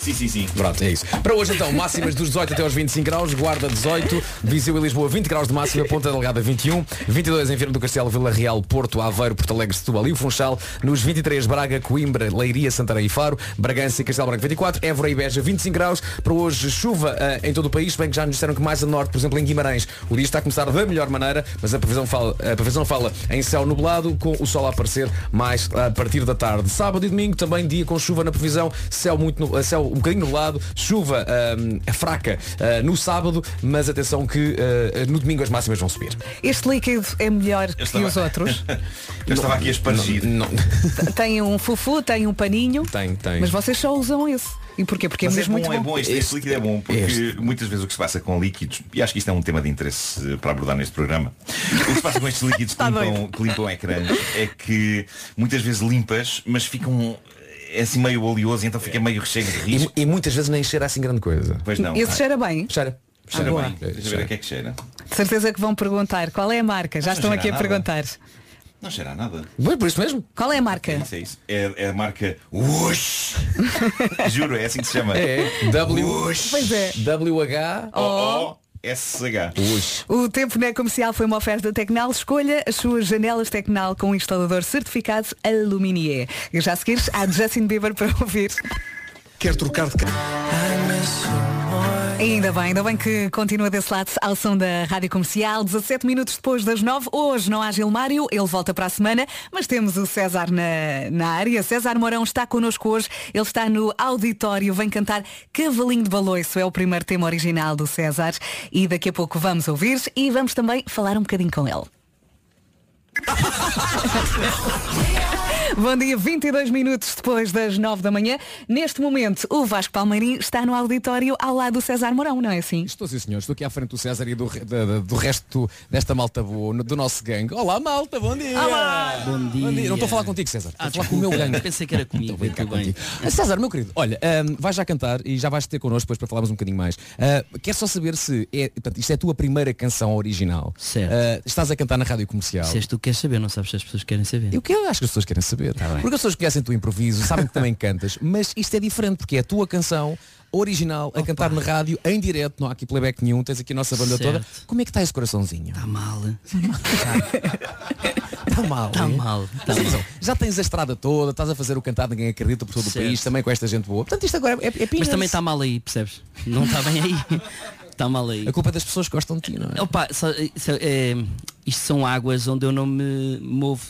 Sim, sim, sim. Pronto, é isso. Para hoje então, máximas dos 18 até aos 25 graus, Guarda 18, Viseu e Lisboa 20 graus de máxima, Ponta Delgada 21, 22 em Viana do Castelo, Vila Real, Porto, Aveiro, Porto Alegre, Setúbal e Funchal, nos 23 Braga, Coimbra, Leiria, Santarém e Faro, Bragança e Castelo Branco 24, Évora e Beja 25 graus, para hoje chuva eh, em todo o país, bem que já nos disseram que mais a norte, por exemplo em Guimarães, o dia está a começar da melhor maneira, mas a previsão fala, a previsão fala em céu nublado, com o sol a aparecer mais a partir da tarde. Sábado e domingo também dia com chuva na previsão, céu muito eh, céu céu um bocadinho nublado, chuva ahm, fraca ah, no sábado, mas atenção que ah, no domingo as máximas vão subir. Este líquido é melhor que estava- os outros. Eu estava aqui a espargir. tem um fufu, tem um paninho. Tem, tem. Mas vocês só usam esse. E porquê? Porque Mas é é mesmo bom, muito é bom. bom, este, este líquido é bom, porque muitas vezes o que se passa com líquidos, e acho que isto é um tema de interesse eh, para abordar neste programa, o que se passa com estes líquidos que, Está limpam, que limpam ecrãs é que muitas vezes limpas, mas ficam é assim meio oleoso, então fica meio recheio de risco. E, e muitas vezes nem cheira assim grande coisa. Pois não. Esse cheira bem. Cheira. Cheira Ah, bem. Deixa eu ver a que é que cheira. De certeza que vão perguntar qual é a marca. Já estão não aqui a cheira a perguntar. Não cheira a nada. Foi por isso mesmo? Qual é a marca? É isso, é isso. É, é a marca Wush. Juro, é assim que se chama. É, W. Wush. Pois é. WH. O SH. O tempo na comercial foi uma oferta Tecnal. Escolha as suas janelas Tecnal com instalador certificado Aluminier. E já a seguir há Justin Bieber para ouvir. Quer trocar de carro? Ainda bem, ainda bem que continua desse lado ao som da Rádio Comercial, 17 minutos depois das 9. Hoje não há Gilmário, ele volta para a semana, mas temos o César na, na área. César Mourão está connosco hoje, ele está no auditório, vem cantar Cavalinho de Baloiço, é o primeiro tema original do César e daqui a pouco vamos ouvir e vamos também falar um bocadinho com ele. Bom dia, 22 minutos depois das 9 da manhã. Neste momento, o Vasco Palmeirim está no auditório ao lado do César Mourão, não é assim? Estou sim, senhor. Estou aqui à frente do César e do, da- do resto desta malta boa, do nosso gangue. Olá, malta, bom dia! Olá! Bom dia. Não estou a falar contigo, César. Estou Ah, a falar com o meu gangue. Pensei que era comigo. Estou bem. contigo. Ah, César, meu querido, olha, ahm, vais já cantar e já vais ter connosco depois para falarmos um bocadinho mais. Ah, quero só saber se é, portanto, isto é a tua primeira canção original. Certo. Ah, estás a cantar na rádio comercial. Se és tu que queres saber, não sabes se as pessoas querem saber. Eu que eu acho que as pessoas querem saber. Tá porque as pessoas conhecem o teu improviso, sabem que também cantas, mas isto é diferente porque é a tua canção original a cantar na rádio, em direto, não há aqui playback nenhum, tens aqui a nossa banda toda. Certo. Como é que está esse coraçãozinho? Está mal. Está mal. Está mal. Tá mal. atenção, já tens a estrada toda, estás a fazer o cantar Ninguém Acredita por todo o Certo. país, também com esta gente boa. Portanto, isto agora é, é Mas também está mal aí, percebes? Não está bem aí. Está mal aí. A culpa é das pessoas que gostam de ti, não é? Opa, só- isso é- isto são águas onde eu não me movo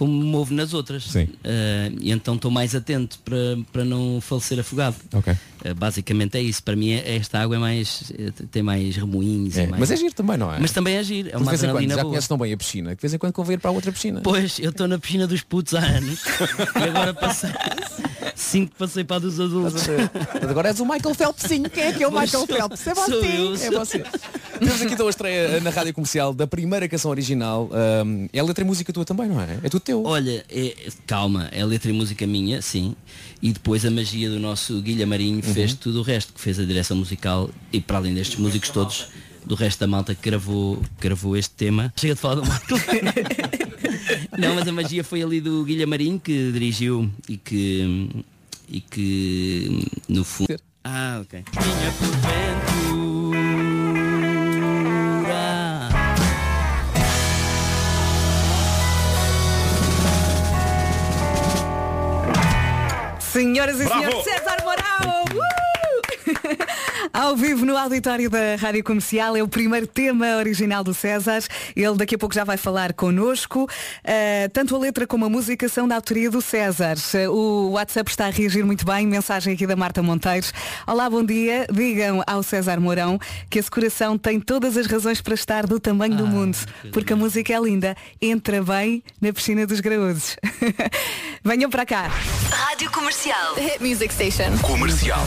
como me movo nas outras. Sim. Eh, e então estou mais atento para, para não falecer afogado. Ok. Eh, basicamente é isso. Para mim é- esta água é mais. eh, tem mais remoinhos. É, e mais- Mas é giro também, não é? Mas também é giro. É Tu de uma vez em quando já boa. conheces tão bem a piscina que de vez em quando convém ir para a outra piscina. Pois, eu estou na piscina dos putos há anos e agora passei cinco passei para a dos adultos. Agora és o Michael Phelpsinho. Quem é que é o Michael Phelps? É você. é você. Temos aqui então a estreia na rádio comercial da primeira canção original. Ahm, é a letra e música tua também, não é? É tudo teu. Olha, é- calma, é letra e música minha, sim. E depois a magia do nosso Guilherme Marinho fez tudo o resto, que fez a direção musical e para além destes músicos todos, do resto da malta que gravou, gravou este tema. Chega de falar do Marco. Não, mas a magia foi ali do Guilherme Marinho que dirigiu e que e que no fundo. Ah, ok. Minha porventura. Senhoras e Bravo! senhores, César Mourão! Uh! Ao vivo no auditório da Rádio Comercial é o primeiro tema original do César. Ele daqui a pouco já vai falar connosco. Uh, tanto a letra como a música são da autoria do César. Uh, O WhatsApp está a reagir muito bem. Mensagem aqui da Marta Monteiros. Olá, bom dia. Digam ao César Mourão que esse coração tem todas as razões para estar do tamanho do mundo. Porque a música é linda. Entra bem na piscina dos graúdos. Venham para cá. Rádio Comercial. Hit Music Station. Comercial.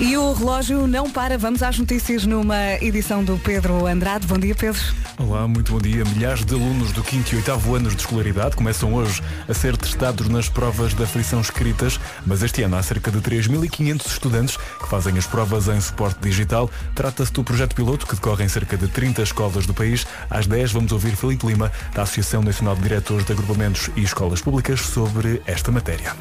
E o relógio não para. Vamos às notícias numa edição do Pedro Andrade. Bom dia, Pedro. Olá, muito bom dia. Milhares de alunos do 5 e 8 anos de escolaridade começam hoje a ser testados nas provas da frição escritas, mas este ano há cerca de 3.500 estudantes que fazem as provas em suporte digital. Trata-se do projeto piloto que decorre em cerca de 30 escolas do país. Às 10 vamos ouvir Filipe Lima, da Associação Nacional de Diretores de Agrupamentos e Escolas Públicas, sobre esta matéria.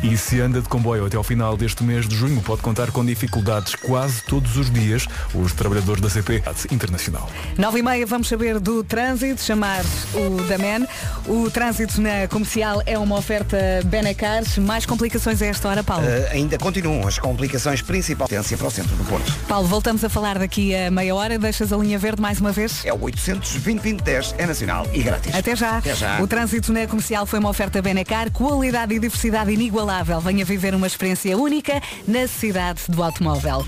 E se anda de comboio até ao final deste mês de junho, pode contar com dificuldades quase todos os dias. Os trabalhadores da CP Internacional. Nove e meia vamos saber do trânsito, chamar o Damen. O trânsito na comercial é uma oferta Benacar. Mais complicações a esta hora, Paulo? Uh, ainda continuam as complicações principais para o centro do Porto. Paulo, voltamos a falar daqui a meia hora. Deixas a linha verde mais uma vez? É o 820 é nacional e grátis. Até já. Até já. O trânsito na comercial foi uma oferta Benacar, qualidade e diversidade inigualável inabalável. Venha viver uma experiência única na cidade do automóvel.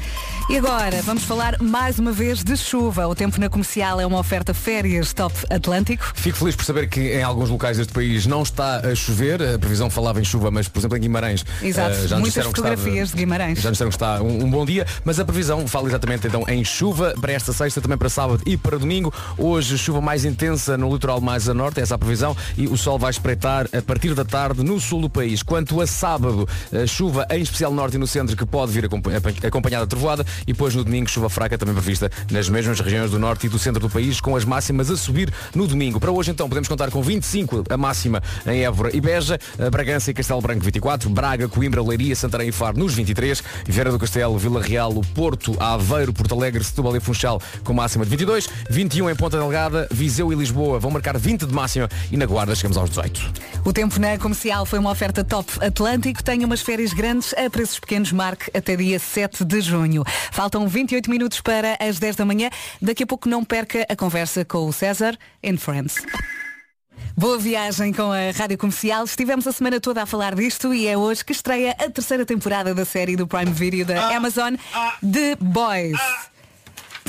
E agora, vamos falar mais uma vez de chuva. O tempo na comercial é uma oferta férias Top Atlântico. Fico feliz por saber que em alguns locais deste país não está a chover. A previsão falava em chuva, mas por exemplo em Guimarães. Exato, eh, já muitas está fotografias de Guimarães. Já nos disseram que está um, um bom dia, mas a previsão fala exatamente então em chuva para esta sexta, também para sábado e para domingo. Hoje chuva mais intensa no litoral mais a norte, essa é a previsão, e o sol vai espreitar a partir da tarde no sul do país. Quanto a sábado, eh, chuva em especial no norte e no centro que pode vir acompa- acompanhada de trovoada e depois no domingo chuva fraca também prevista nas mesmas regiões do norte e do centro do país com as máximas a subir no domingo. Para hoje então podemos contar com 25 a máxima em Évora e Beja, eh, Bragança e Castelo Branco 24, Braga, Coimbra, Leiria, Santarém e Faro nos 23, Vieira do Castelo, Vila Real, o Porto, Aveiro, Porto Alegre, Setúbal e Funchal com máxima de 22, 21 em Ponta Delgada, Viseu e Lisboa vão marcar 20 de máxima e na Guarda chegamos aos 18. O tempo na comercial foi uma oferta top Atlântico. Tenha umas férias grandes a preços pequenos. Marque até dia 7 de junho. Faltam 28 minutos para as 10 da manhã. Daqui a pouco não perca a conversa com o César and Friends. Boa viagem com a Rádio Comercial. Estivemos a semana toda a falar disto e é hoje que estreia a terceira temporada da série do Prime Video da Amazon, The Boys.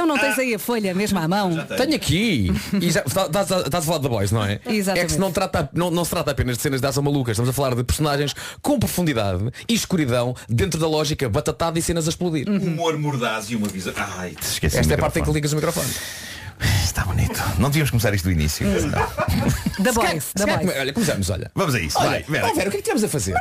Então não tens aí a folha mesmo à mão? Tenho aqui. E já, tá- tá- tá- estás a falar da Boys, não é? Exatamente. É que se não, trata, não, não se trata apenas de cenas de ação malucas, estamos a falar de personagens com profundidade e escuridão dentro da lógica batatada e cenas a explodir. Humor mordaz e uma visão. Ai, te esqueci. Esta é a parte em que microfone. ligas o microfone. Está bonito. Não devíamos começar isto do início. The Boys, calhar- Boys. Olha, começamos, olha. Vamos a isso. Olha, Vai, Vera, o que é que tivemos a fazer?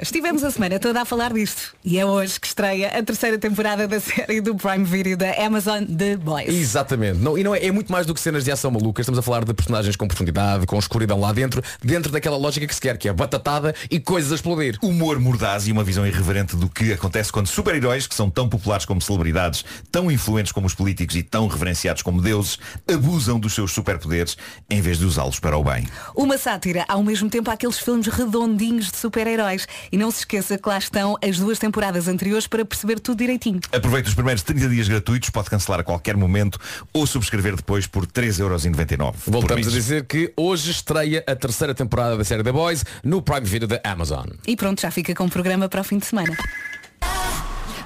Estivemos a semana toda a falar disto e é hoje que estreia a terceira temporada da série do Prime Video da Amazon The Boys. Exatamente. Não, e não é, é muito mais do que cenas de ação malucas. Estamos a falar de personagens com profundidade, com escuridão lá dentro, dentro daquela lógica que se quer, que é batatada e coisas a explodir. Humor mordaz e uma visão irreverente do que acontece quando super-heróis, que são tão populares como celebridades, tão influentes como os políticos e tão reverenciados como deuses, abusam dos seus superpoderes em vez de usá-los para o bem. Uma sátira ao mesmo tempo àqueles filmes redondinhos de super-heróis. E não se esqueça que lá estão as duas temporadas anteriores para perceber tudo direitinho. Aproveite os primeiros 30 dias gratuitos, pode cancelar a qualquer momento ou subscrever depois por 3,99€. por Voltamos a dizer que hoje estreia a terceira temporada da série The Boys no Prime Video da Amazon. E pronto, já fica com o programa para o fim de semana.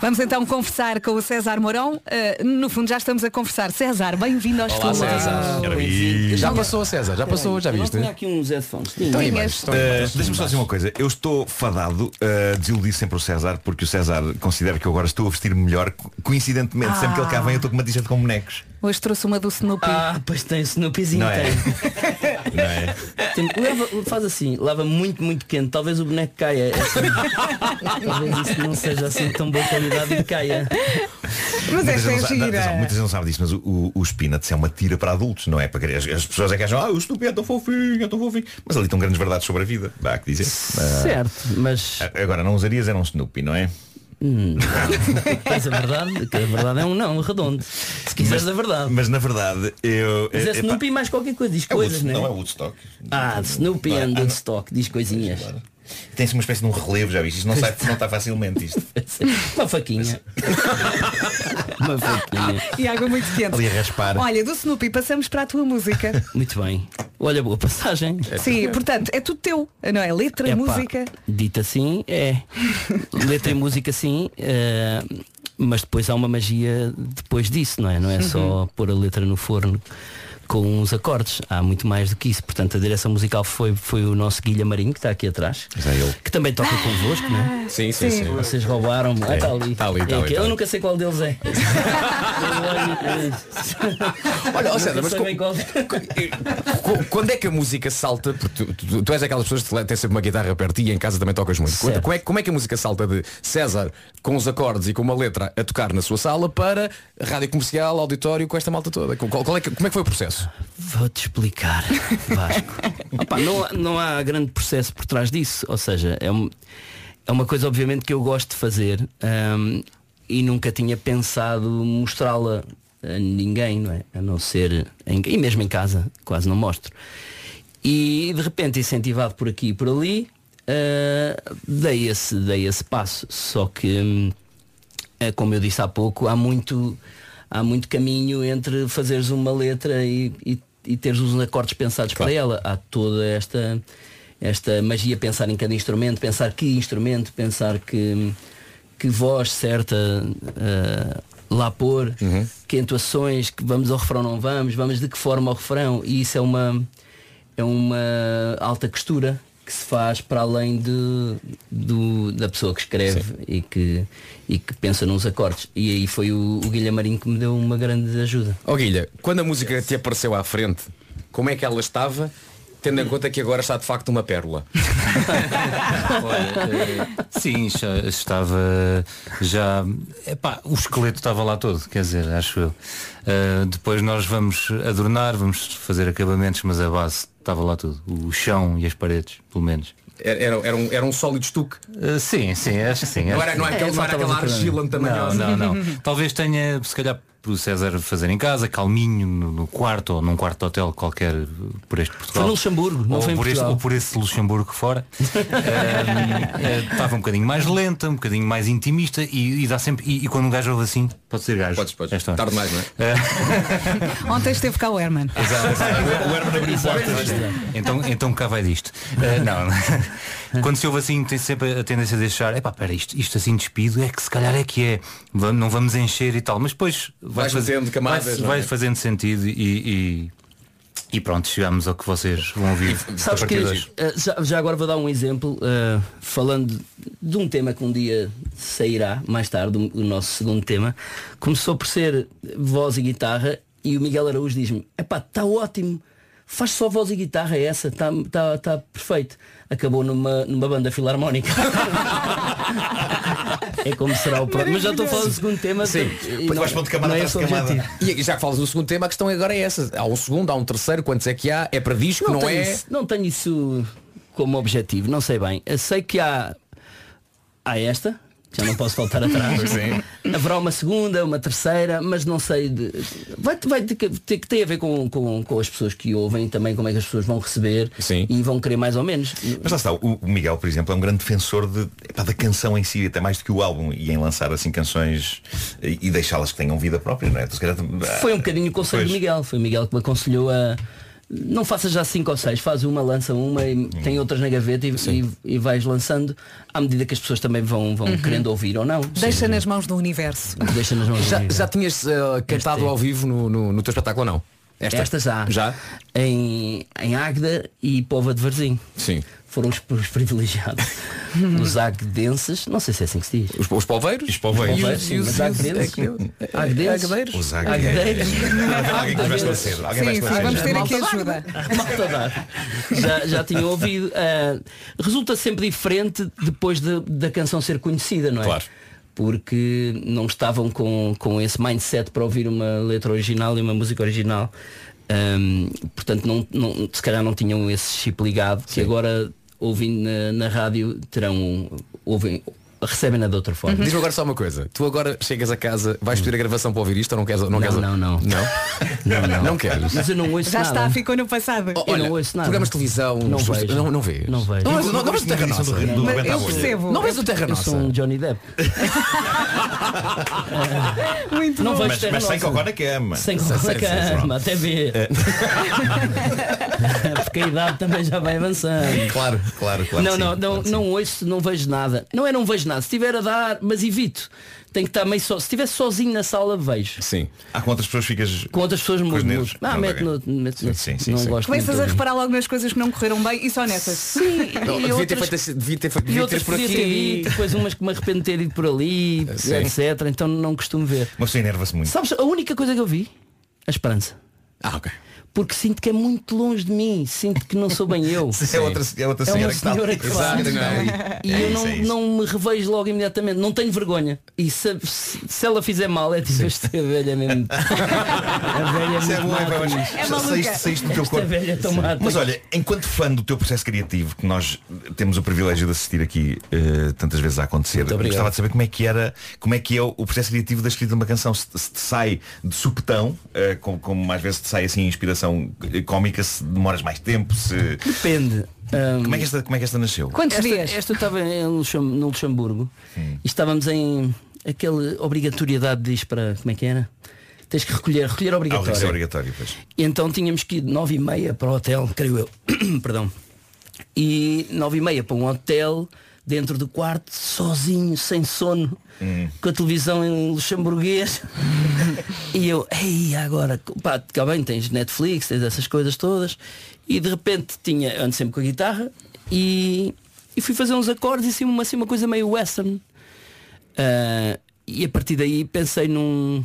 Vamos então conversar com o César Mourão. Uh, no fundo já estamos a conversar. César, bem-vindo aos Olá. César. Já passou, César, já passou, já viste? aqui uns headphones. Então, Uh, Deixa-me só dizer uma coisa, eu estou fadado a desiludir sempre o César porque o César considera que eu agora estou a vestir-me melhor. Coincidentemente, sempre que ele cá vem eu estou com uma t-shirt com bonecos. Hoje trouxe uma do Snoopy. Ah, pois tem Snoopyzinho, Não é? tem. Não é? Tem- leva- faz assim, lava muito, muito quente, talvez o boneco caia. É assim. talvez isso não seja assim tão boa qualidade e caia. Mas esta é não gira. Muita gente não sabe disso, mas o, o, os Peanuts é uma tira para adultos, não é? Para crianças. As pessoas é que acham, ah, o Snoopy é tão fofinho, é tão fofinho. Mas ali estão grandes verdades sobre a vida, dá que dizer. Ah, Certo, mas Agora não usarias era um Snoopy, não é? hum, a verdade, que a verdade é um não, redondo. Se quiseres a verdade. Mas na verdade eu. Mas é epá, Snoopy mais qualquer coisa, diz é coisas, Woodstock, né? não é Woodstock. Ah, Snoopy Não é? and Ah, não. Woodstock, diz coisinhas. Tem-se uma espécie de um relevo, já viste? Isto não sai, não está facilmente isto. Uma faquinha. Uma faquinha. E água muito quente. Ali a raspar. Olha, do Snoopy passamos para a tua música. Muito bem. Olha, boa passagem. Sim, portanto, é tudo teu, não é? Letra, Epá, música. Dito assim, é. Letra e música sim, eh, mas depois há uma magia depois disso, não é? Não é só pôr a letra no forno com uns acordes. Há muito mais do que isso. Portanto, a direção musical foi, foi o nosso Guilherme Marinho, que está aqui atrás. é ele. Que também toca convosco, não é? Sim, sim, sim. Vocês roubaram-me. Ah, está ali. Está ali, está É ali, que está Eu nunca sei qual deles é. Olha, Nunca mas qual- Qu- Quando é que a música salta? Porque tu, tu- tu és aquelas pessoas que têm sempre uma guitarra perto e em casa também tocas muito. Certo. Como é, como é que a música salta de César com os acordes e com uma letra a tocar na sua sala para rádio comercial, auditório com esta malta toda? Qual- qual é que- como é que foi o processo? Vou-te explicar, Vasco. Opa, não, há- não há grande processo por trás disso. Ou seja, é, um- é uma coisa obviamente que eu gosto de fazer hum, e nunca tinha pensado mostrá-la a ninguém, não é? A não ser. Em, e mesmo em casa, quase não mostro. E de repente, incentivado por aqui e por ali, ah, dei, esse, dei esse passo. Só que, hum, é, como eu disse há pouco, há muito, há muito caminho entre fazeres uma letra e, e, e teres os acordes pensados para ela. Há toda esta esta magia, pensar em cada instrumento, pensar que instrumento, pensar que, que voz certa ah, lá pôr, que entoações, que vamos ao refrão não vamos, vamos de que forma ao refrão. E isso é uma, é uma alta costura que se faz para além de, do- da pessoa que escreve e que, e que pensa nos acordes. E aí foi o, o Guilherme Marinho que me deu uma grande ajuda. Ó Guilha, quando a música te apareceu à frente, como é que ela estava, tendo em conta que agora está de facto uma pérola? Sim, já estava já. Epá, o esqueleto estava lá todo, quer dizer, acho eu. Uh, depois nós vamos adornar, vamos fazer acabamentos, mas a base estava lá tudo. O chão e as paredes, pelo menos. Era, era, um, era um sólido estuque. Uh, sim, sim, acho que sim. Não era- que não é sim. aquele- não era aquela argila tamanhosa. Não, não, não. Talvez tenha, se calhar, para o César fazer em casa, calminho, no, no quarto ou num quarto de hotel qualquer por este Portugal. Foi no Luxemburgo, não ou foi em por este, Portugal. ou por esse Luxemburgo fora. Ahm, eh, Estava um bocadinho mais lenta, um bocadinho mais intimista e, e dá sempre. E, e quando um gajo ouve assim, pode ser gajo. Podes, podes. Tarde mais, não é? Ontem esteve cá o Herman. O Herman abriu portas. Então, então cá vai disto. Uh, não. Quando se ouve assim tem sempre a tendência a deixar, epá, pera, isto, isto assim despido é que se calhar é que é. Não vamos encher e tal. Mas depois vai, metendo camadas, vai, é? vai fazendo sentido e, e, e pronto, chegamos ao que vocês vão ouvir. Sabes que de eh, já, já agora vou dar um exemplo uh, falando de um tema que um dia sairá mais tarde, o, nosso segundo tema. Começou por ser voz e guitarra e o Miguel Araújo diz-me, epá, está ótimo, faz só voz e guitarra é essa, está tá, tá perfeito. Acabou numa, numa banda filarmónica. é como será o próximo. Mas já estou a falar do segundo tema. Sim. e não- não é esse o objetivo. E já que falas do segundo tema, a questão agora é essa. Há um segundo, há um terceiro, quantos é que há? É para disco, não, tenho é? Isso, não tenho isso como objetivo, não sei bem. Eu sei que há, há esta, já não posso voltar atrás. Sim. Haverá uma segunda, uma terceira, mas não sei de. Vai, vai ter, que, ter ter a ver com, com, com as pessoas que ouvem também como é que as pessoas vão receber e vão querer mais ou menos. Mas lá está, o Miguel, por exemplo, é um grande defensor de, epá, da canção em si, até mais do que o álbum, e em lançar assim canções e, e deixá-las que tenham vida própria, não é? Calhar, Foi um bocadinho o conselho Pois. de Miguel. Foi o Miguel que me aconselhou a. Não faças já cinco ou seis, faz uma, lança uma e tem outras na gaveta e, e, e vais lançando à medida que as pessoas também vão, vão Uhum. querendo ouvir ou não. Deixa nas mãos do universo. Deixa nas mãos do Já, universo. já tinhas eh, cantado ao vivo no, no, no teu espetáculo ou não? Esta, já. Já? Em, em Águeda e Pova de Varzim. Sim. Foram os, os privilegiados. os agdenses, não sei se é assim que se diz. Os, os polveiros? Os polveiros. Os agdenses. Agdenses. Os Agdeiros. Alguém que vai esclarecer. Alguém vai Sim, sim, esclarecer. vamos ter aqui Malta ajuda. Malta dá. já, já tinha ouvido. Ah, resulta sempre diferente depois de- da canção ser conhecida, não é? Claro. Porque não estavam com, com esse mindset para ouvir uma letra original e uma música original. Ahm, portanto, não, não- se calhar não tinham esse chip ligado, que agora ouvindo na, na rádio terão. ouvem, recebem-na de outra forma. Diz-me agora só uma coisa. Tu agora chegas a casa, vais pedir a gravação para ouvir isto ou não queres? Não, Não, queres... não, não. Não? Não, não. Não queres? Mas eu não ouço Já nada. está, ficou no passado. Oh, Eu olha, não ouço nada. programas de televisão, Não vejo. não, não vês? Não vejo. Não, não, não vês o Terra Nossa. Mas eu percebo. Não vês o Terra Eu Nossa. sou um Johnny Depp. Muito Não bom. vejo Mas, Terra mas sem cocó na cama. Sem cocó na cama, até ver. Porque a idade também já vai avançando. Claro, claro, claro. não, não, não, não ouço, não vejo nada. Não é não vejo nada. Se tiver a dar, mas evito. Tem que estar meio só. Se estiver sozinho na sala, vejo. Sim. Com outras pessoas ficas. Com outras pessoas mudo. Ah, Não, mete ok. no. Mete no Sim, sim, não sim. gosto Começas a reparar logo nas coisas que não correram bem e só nessas. Sim, Não, e devia, ter outras- feito, assim- devia ter feito devia ter outras por podia ter aqui. ido, depois umas que me arrependo de ter ido por ali, Sim. etc. Então não costumo ver. Uma pessoa enerva-se muito. Sabes, a única coisa que eu vi, a esperança. Ah, ok. Porque sinto que é muito longe de mim, sinto que não sou bem eu. É outra, é outra É senhora uma que está senhora que faz. Exato, não é? E É eu isso, não, é não me revejo logo imediatamente, não tenho vergonha. E se, se, ela fizer mal, é tipo esta velha mesmo. A velha é muito bom, é mas saíste, saíste do teu corpo. Mas olha, enquanto fã do teu processo criativo, que nós temos o privilégio de assistir aqui eh, tantas vezes a acontecer, gostava de saber como é que era, como é que é o, o processo criativo da escrita de uma canção. Se, se te sai de supetão, eh, como, como às vezes te sai assim inspiração eh, cómica, se demoras mais tempo, se. Depende. Ahm, Como é que esta, como é que esta nasceu? Quantos esta, dias? Esta eu estava no Luxemburgo e estávamos em aquela obrigatoriedade diz para como é que era? Tens que recolher, recolher Ah, obrigatório. é obrigatório, pois. E então tínhamos que ir de nove e meia para o hotel, creio eu. Perdão. e nove e meia para um hotel dentro do quarto, sozinho, sem sono, com a televisão em luxemburguês. e eu, ei, agora, pá, cá bem, tens Netflix, tens essas coisas todas. E de repente tinha, eu ando sempre com a guitarra e, e fui fazer uns acordes e assim uma, assim, uma coisa meio western. Ah, e a partir daí pensei num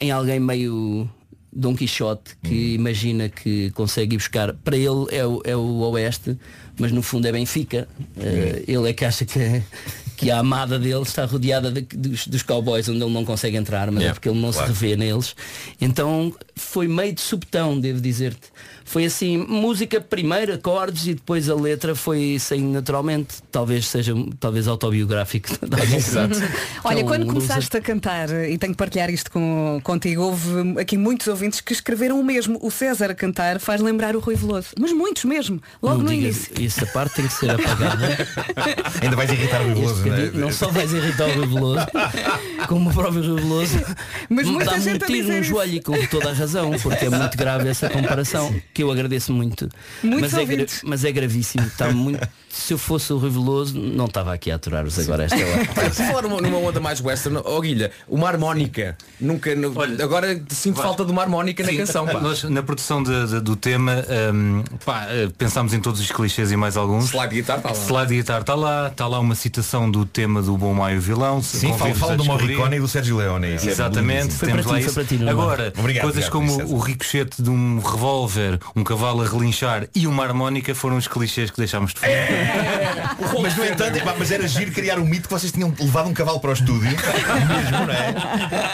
em alguém meio Dom Quixote que imagina que consegue ir buscar. Para ele é o, é o oeste mas no fundo é Benfica. Eh, ele é que acha que que a amada dele está rodeada de- dos, dos cowboys onde ele não consegue entrar mas é Yeah, porque ele não claro. se revê neles. Então foi meio de subtão devo dizer-te foi assim música primeiro acordes e depois a letra foi saindo naturalmente talvez seja talvez autobiográfico Olha, é um quando loser. começaste a cantar, e tenho que partilhar isto com, contigo, houve aqui muitos ouvintes que escreveram o mesmo. O César a cantar faz lembrar o Rui Veloso. Mas muitos mesmo, logo não no início. essa parte tem que ser apagada Ainda vais irritar o Este Veloso, não é? bocadinho, não só vais irritar o Rui Veloso como o próprio Rui Veloso Mas muita um gente a tiro no isso. joelho e com toda a razão porque é muito grave essa comparação que eu agradeço muito. Muitos mas é, mas é gravíssimo está muito se eu fosse o Rui Veloso não estava aqui a aturar-vos agora a esta hora Olha, por falar numa, numa onda mais western, oh Guilha, uma harmónica. Nunca. no- agora sinto vai. falta de uma harmónica na Sim, canção. Pá. Nós, na produção de- de- do tema, hum, pá, eh, pensámos em todos os clichês e mais alguns. Slide guitar está lá. Slide guitar está lá, está lá uma citação do tema do Bom Maio Vilão. Sim, fala, a fala do. Morricone e do Sérgio Leone. Isso é Exatamente, lindíssimo. temos lá foi isso. para ti, Agora, Obrigado, coisas obrigado, como César. o ricochete de um revólver, um cavalo a relinchar e uma harmónica foram os clichês que deixámos de fora. Mas no entanto, epá, mas era giro criar um mito que vocês tinham levado um cavalo para o estúdio Mesmo, não é?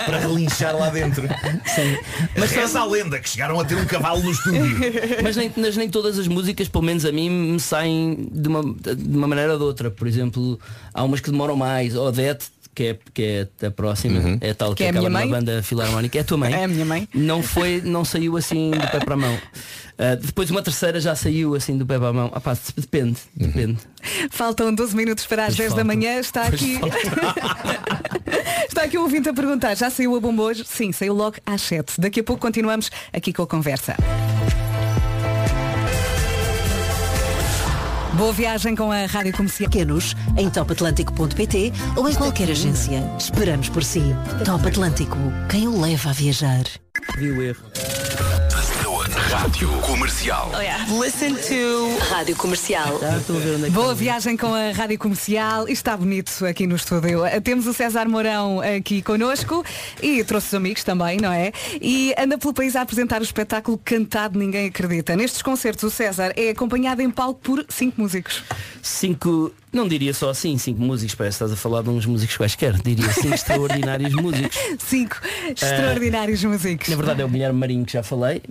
Para relinchar lá dentro Sim. Mas reza a lenda que chegaram a ter um cavalo no estúdio mas nem, mas nem todas as músicas, pelo menos a mim, me saem de uma, de uma maneira ou de outra. Por exemplo, há umas que demoram mais. Odete, que é, que é a próxima, é tal que, Que é a acaba minha banda filarmónica. É a tua mãe? É a minha mãe. Não foi, não saiu assim do pé para a mão. Ah, depois uma terceira já saiu assim do pé para a mão. Ah, pá, depende, depende. Faltam 12 minutos para as Pois 10 da falta. manhã. Está Pois aqui. Está aqui um ouvinte a perguntar, já saiu a bomba hoje? Sim, saiu logo às 7. Daqui a pouco continuamos aqui com a conversa. Boa viagem com a Rádio Comercial. Pequenos em topatlântico.pt ou em qualquer agência. Esperamos por si. Top Atlântico, quem o leva a viajar. Vi o erro. Rádio Comercial. Listen to Rádio Comercial. Boa viagem com a Rádio Comercial. Está bonito aqui no estúdio. Temos o César Mourão aqui connosco e trouxe os amigos também, não é? E anda pelo país a apresentar o espetáculo Cantado Ninguém Acredita. Nestes concertos o César é acompanhado em palco por cinco músicos. Cinco, não diria só assim, cinco músicos, parece que estás a falar de uns músicos quaisquer. Diria cinco extraordinários músicos. Cinco extraordinários músicos. Na verdade é o Guilherme Marinho que já falei.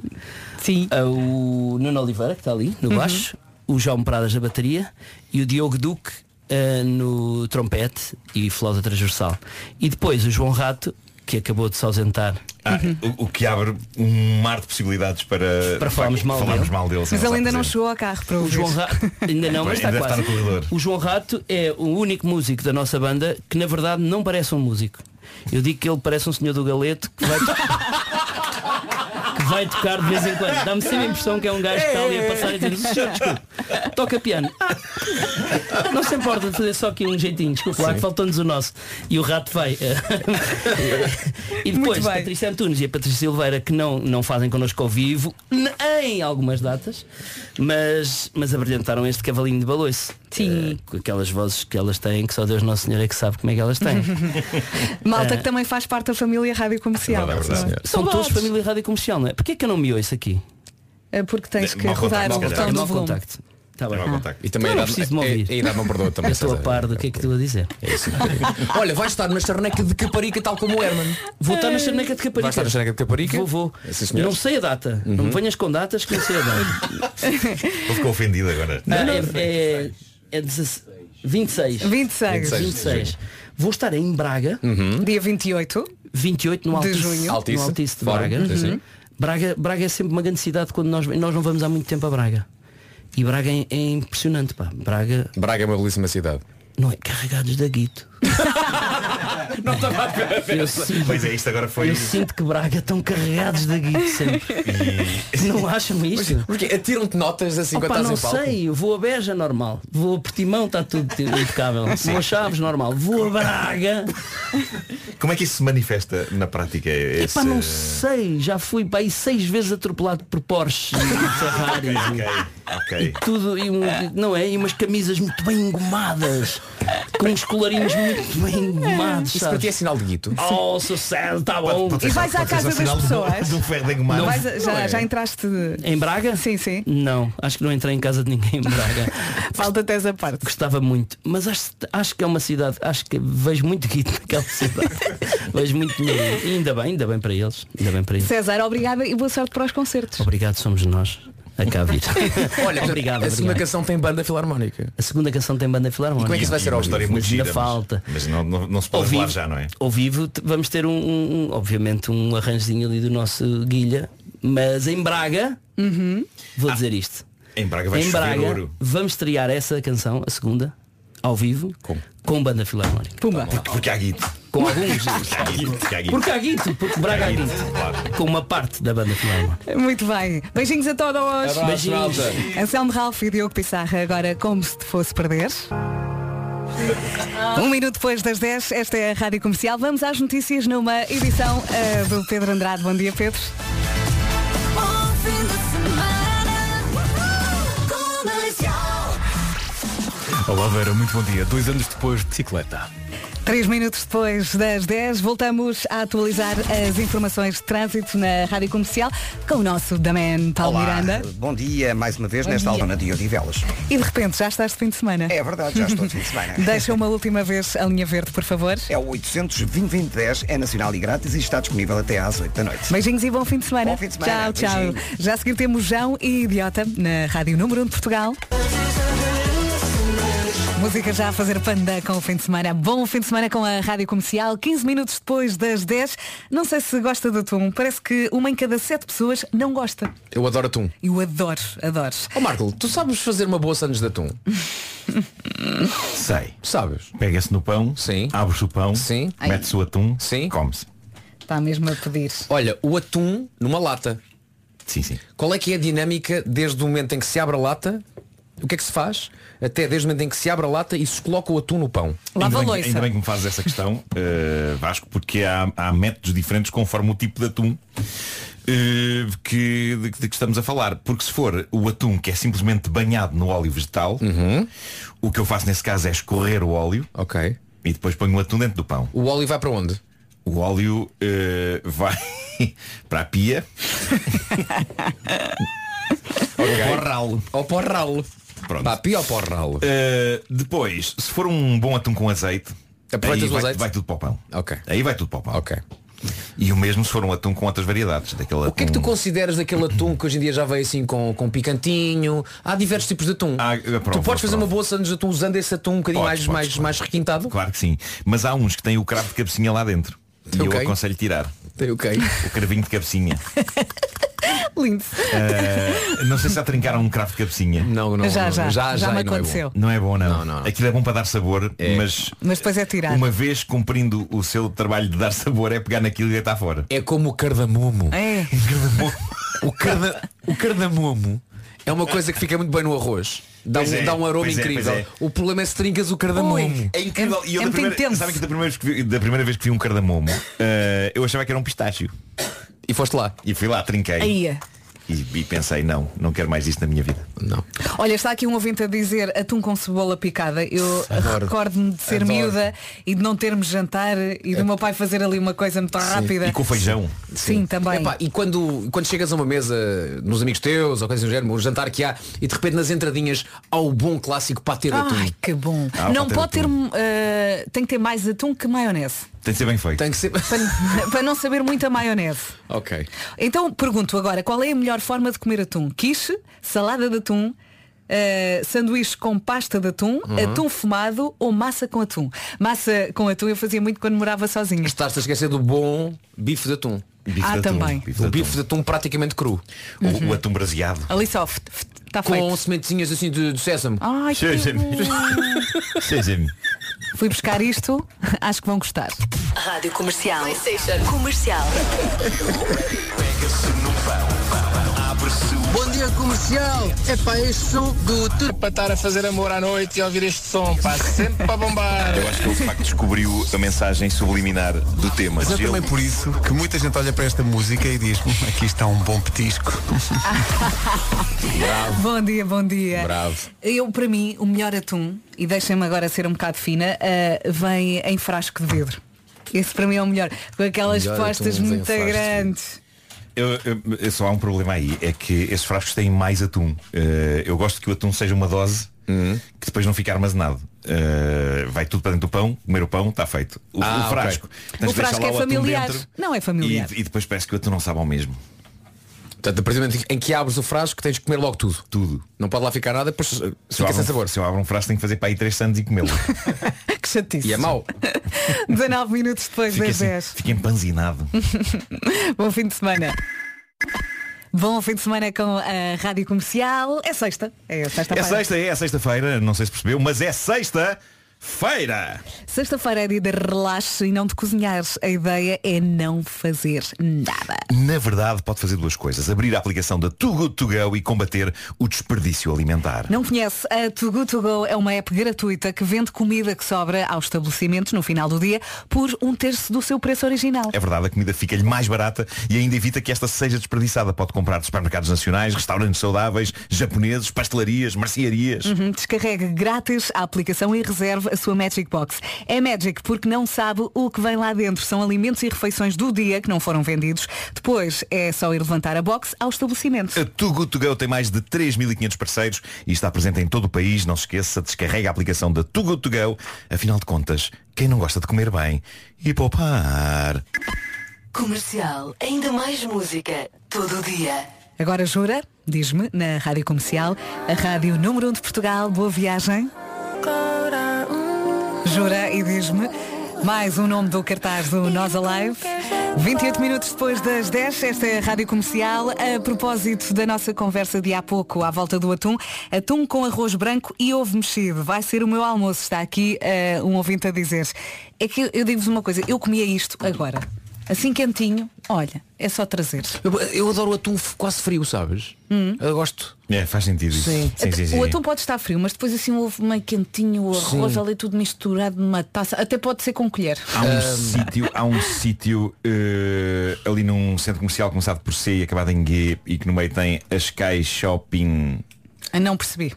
Sim. O Nuno Oliveira, que está ali, no Uhum. baixo. O João Pradas da bateria. E o Diogo Duque eh, no trompete e flauta transversal. E depois o João Rato, que acabou de se ausentar. Ah, o, o que abre um mar de possibilidades para, Para falarmos mal falarmos dele. mal dele. Mas ele ainda não chegou ao carro para O ouvir. João Rato, ainda não, mas está deve quase. O João Rato é o único músico da nossa banda que na verdade não parece um músico. Eu digo que ele parece um senhor do galeto que vai, vai tocar de vez em quando. Dá-me sempre a impressão que é um gajo que está ali a passar e dizer, "Senhor, desculpe, toca piano. Ah, não se importa de fazer só aqui um jeitinho, desculpe lá, que faltou-nos o nosso. E o rato vai. e depois. Patrícia Antunes e a Patrícia Silveira que não, não fazem connosco ao vivo em algumas datas, mas, mas abrilhantaram este cavalinho de baloiço. Sim. com aquelas vozes que elas têm, que só Deus Nosso Senhor é que sabe como é que elas têm. Malta Ah. que também faz parte da família Rádio Comercial. São Saudades. todos família rádio comercial, não é? Porquê que eu não me ouço aqui? É porque tens que Mau rodar contacto, o botão do volume. contacto. Tá bem. contacto. E também a não idade- a- a não perdoa também, Eu estou a par do que é que estou a dizer. Olha, vai estar na charneca de Caparica tal como o Herman. Vou estar na charneca de Caparica. Vai estar na charneca de Caparica? Vou, vou. Não sei a data. Não Uhum. me venhas com datas que não sei a data. Ele ficou ofendido agora. Ah, é, é, é 16 26. 26. 26. Vou estar em Braga. Dia 28. 28 no De Altice, junho. no Altice, Altice de Braga. Uhum. Braga. Braga é sempre uma grande cidade quando nós, nós não vamos há muito tempo a Braga. E Braga é, é impressionante, pá. Braga Braga é uma belíssima cidade. não é carregados da guito. Não estava a ver Pois é, isto agora foi. Eu sinto que Braga estão carregados da guita sempre. Não acham isto? Porque atiram-te notas assim Opa, quando não estás em palco? sei, eu vou a Beja normal, vou a Portimão, está tudo impecável, vou a Chaves normal, vou a Braga, Como é que isso se manifesta na prática? Esse... epá, não sei, já fui para aí seis vezes atropelado por Porsche e Ferraris Ok, e ok. tudo, e não é? E umas camisas muito bem engomadas, com uns colarinhos muito bem engomados. Isso para ti é sinal de guito? Oh, sucesso, está bom. E vais à casa das pessoas? Um ferro engomado. A- já, é. já entraste. Em Braga? Sim, sim. Não, acho que não entrei em casa de ninguém em Braga. Falta-te essa parte. Gostava muito, mas acho, acho que é uma cidade, acho que vejo muito guito naquela cidade. vejo muito dinheiro. E ainda bem, ainda bem para eles. Ainda bem para eles. César, obrigada e boa sorte para os concertos. Obrigado, somos nós. A cá vir. Olha, obrigado, a segunda obrigado. canção tem banda filarmónica. A segunda canção tem banda filarmónica. E como é que isso vai ser ao história vivo? muito Mas gira, ainda falta. Mas, mas não, não, não se pode Ao vivo, já, não é? ao vivo vamos ter um, um- um- obviamente um arranjozinho ali do nosso Guilha, mas em Braga, vou dizer isto. Em Braga vai em Braga ouro. vamos estrear essa canção, a segunda, ao vivo, com, banda filarmónica. Pumba. Porque, porque há guito. Com alguns. Porque há guito. Porque há guito. Porque há guito, porque Braga há guito. Com uma parte da banda filarmónica. Muito bem. Beijinhos a todos. Abraço, Beijinhos. Anselmo Ralph e Diogo Pissarra agora como se te fosse perder. Um minuto depois das 10, esta é a Rádio Comercial. Vamos às notícias numa edição eh, do Pedro Andrade. Bom dia, Pedro. Olá Vera, muito bom dia. Dois anos depois de bicicleta. Três minutos depois das 10, voltamos a atualizar as informações de trânsito na Rádio Comercial com o nosso Daman Paulo Olá, Miranda. bom dia mais uma vez Bom nesta dia. De Odivelas. E de repente já estás de fim de semana. É verdade, já estou de fim de semana. Deixa uma última vez a linha verde, por favor. É o 800 2010 é nacional e grátis e está disponível até às 8 da noite. Beijinhos e bom fim de semana. Bom fim de semana. Tchau, tchau. Beijinhos. Já a seguir temos João e Idiota na Rádio Número 1 de Portugal. Música já a fazer panda com o fim de semana. Bom fim de semana com a Rádio Comercial. 15 minutos depois das 10. Não sei se gosta do atum. Parece que uma em cada sete pessoas não gosta. Eu adoro atum. Eu adoro, adoro. Ó Marco, tu sabes fazer uma boa sandes de atum? Sei. Sabes? Pega-se no pão, Sim. abre-se o pão, Sim. mete-se o atum, Sim. come-se. Está mesmo a pedir. Olha, o atum numa lata. Sim, sim. Qual é que é a dinâmica desde o momento em que se abre a lata? O que é que se faz? Até desde o momento em que se abre a lata e se coloca o atum no pão. Lava a ainda, bem, ainda bem que me fazes essa questão, eh, Vasco, porque há, há métodos diferentes conforme o tipo de atum eh, que, de, de que estamos a falar. Porque se for o atum que é simplesmente banhado no óleo vegetal, o que eu faço nesse caso é escorrer o óleo Ok. e depois ponho o atum dentro do pão. O óleo vai para onde? O óleo eh, vai para a pia ou para o ralo. Ou para o ralo. Pronto. Para a pia ou para o ralo? Uh, depois, se for um bom atum com azeite, Aproveitas aí o vai, azeite? vai tudo para o pão. Ok. Aí vai tudo para o pão. Ok. E o mesmo se for um atum com outras variedades. Daquele O que é que tu consideras daquele atum que hoje em dia já veio assim com, com picantinho? Há diversos tipos de atum. Ah, eu tu aprovo, podes fazer uma boa sandes de atum usando esse atum um bocadinho Podes, mais, podes, mais, claro. mais requintado? Claro que sim. Mas há uns que têm o cravo de cabecinha lá dentro. E eu aconselho tirar. Tem ok. O cravinho de cabecinha. Lindo. Uh, não sei se já trincaram um cravo de cabecinha. Não, não. Já, não. já. já, Já me não é bom. aconteceu. Não é bom não. Não, não. Aquilo é bom para dar sabor, mas Mas depois é tirar. uma vez cumprindo o seu trabalho de dar sabor é pegar naquilo e deitar fora. É como o cardamomo. É. O, carda, o cardamomo é uma coisa que fica muito bem no arroz. Dá, um, é, dá um aroma é, incrível. pois é. O problema é se trincas o cardamomo. Ui. É incrível. É- e eu é da, muito primeira, intenso. sabe que da primeira, vez que vi, da primeira vez que vi um cardamomo, eh, eu achava que era um pistácio. E foste lá. E fui lá, trinquei. Aí é. E, e pensei, não, não quero mais isto na minha vida. Não. Olha, está aqui um ouvinte a dizer atum com cebola picada. Eu recordo-me de ser Adoro. miúda e de não termos jantar e do meu pai fazer ali uma coisa muito rápida. E com feijão. Sim, também. Epá, e quando, quando chegas a uma mesa nos amigos teus ou coisa do género, um jantar que há e de repente nas entradinhas há o bom clássico patê de atum. Ai, que bom. Ah, não pode ter eh, tem que ter mais atum que maionese. Tem de ser bem feito. Tem que ser. Para, para não saber muita maionese. ok. Então pergunto agora, qual é a melhor forma de comer atum? Quiche, salada de atum, eh, sanduíche com pasta de atum, Uhum. atum fumado ou massa com atum? Massa com atum eu fazia muito quando morava sozinha. Estás-te a esquecer do bom bife de atum. Bife Ah, de atum, também. bife de O bife de atum praticamente cru. O, o atum braseado. Ali só, está Com feito. sementezinhas assim de, de sésamo. Ai. Seja-me. Fui buscar isto, acho que vão gostar. Rádio Comercial. Comercial. Dia comercial, é pá, este som do tudo para estar a fazer amor à noite e ouvir este som, pá, sempre para bombar. Eu acho que ele de facto descobriu a mensagem subliminar do tema. Mas é Ele- também por isso que muita gente olha para esta música e diz, "Hum, aqui está um bom petisco. Bom dia, bom dia. Bravo. Eu, para mim, o melhor atum, e deixem-me agora ser um bocado fina, ah, vem em frasco de vidro. Esse para mim é o melhor. Com aquelas Melhor postas muito grandes. Eu, eu- eu- só há um problema aí, é que esses frascos têm mais atum. Eh, eu gosto que o atum seja uma dose Uhum. que depois não fica armazenado. Eh, vai tudo para dentro do pão, comer o pão, está feito. O, Ah, o frasco. ok. tens O de frasco é familiar. Não é e, familiar. e depois parece que o atum não sabe ao mesmo. Portanto, a partir do momento em que abres o frasco tens que comer logo tudo. Tudo. Não pode lá ficar nada, depois Se eu, fica abro sem um, sabor. se eu abro um frasco tenho que fazer para aí 3 santos e comê-lo. Chatice. E é mau. 19 minutos depois das assim, 10. fica empanzinado. Bom fim de semana. Bom fim de semana com a Rádio Comercial. É sexta. É É sexta-feira. sexta, é sexta-feira, não sei se percebeu, mas é sexta-feira. Sexta-feira é dia de relaxo e não de cozinhar. A ideia é não fazer nada. Na verdade, pode fazer duas coisas. Abrir a aplicação da Too Good To Go e combater o desperdício alimentar. Não conhece? A Too Good To Go é uma app gratuita que vende comida que sobra aos estabelecimentos no final do dia por um terço do seu preço original. É verdade, a comida fica-lhe mais barata e ainda evita que esta seja desperdiçada. Pode comprar de supermercados nacionais, restaurantes saudáveis, japoneses, pastelarias, mercearias. Uhum, Descarregue grátis a aplicação e reserve a sua Magic Box. É Magic porque não sabe o que vem lá dentro. São alimentos e refeições do dia que não foram vendidos. Depois é só ir levantar a box ao estabelecimento. A Too Good To Go tem mais de 3.500 parceiros e está presente em todo o país. Não se esqueça, descarrega a aplicação da Too Good To Go. Afinal de contas, quem não gosta de comer bem e poupar? Comercial. Ainda mais música. Todo dia. Agora jura, diz-me, na Rádio Comercial, a Rádio Número 1 de Portugal. Boa viagem. Jura e diz-me. Mais um nome do cartaz do Nós Alive. 28 minutos depois das 10, esta é a Rádio Comercial. A propósito da nossa conversa de há pouco à volta do atum, atum com arroz branco e ovo mexido. Vai ser o meu almoço. Está aqui eh, um ouvinte a dizer. É que eu digo-vos uma coisa, eu comia isto agora. Assim quentinho, olha, é só trazer. Eu, eu adoro o atum quase frio, sabes? Hum. Eu gosto. É, faz sentido isso. Sim. sim, sim, sim. O atum pode estar frio, mas depois assim o ovo meio quentinho, o arroz Sim. ali tudo misturado numa taça. Até pode ser com colher. Há um sítio, há um sítio eh, ali num centro comercial começado por C e acabado em G e que no meio tem a Sky Shopping. Ah, Não percebi.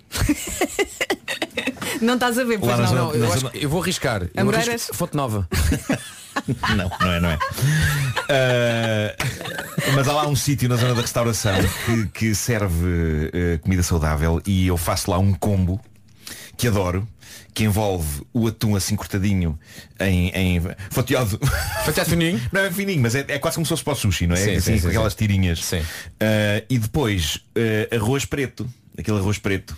não estás a ver, pois Lá não. zona- Não, eu, acho que- eu vou arriscar. Eu Amoreiras? arrisco- Fonte Nova. Não, não é, não é. Eh, mas há lá um sítio na zona da restauração que, que serve eh, comida saudável e eu faço lá um combo que adoro, que envolve o atum assim cortadinho em, em fatiado. Fatiado fininho? Não é fininho, mas é, é quase como se fosse para o sushi, não é? Sim, assim, sim, com sim, aquelas sim. tirinhas. Eh, e depois arroz preto, aquele arroz preto.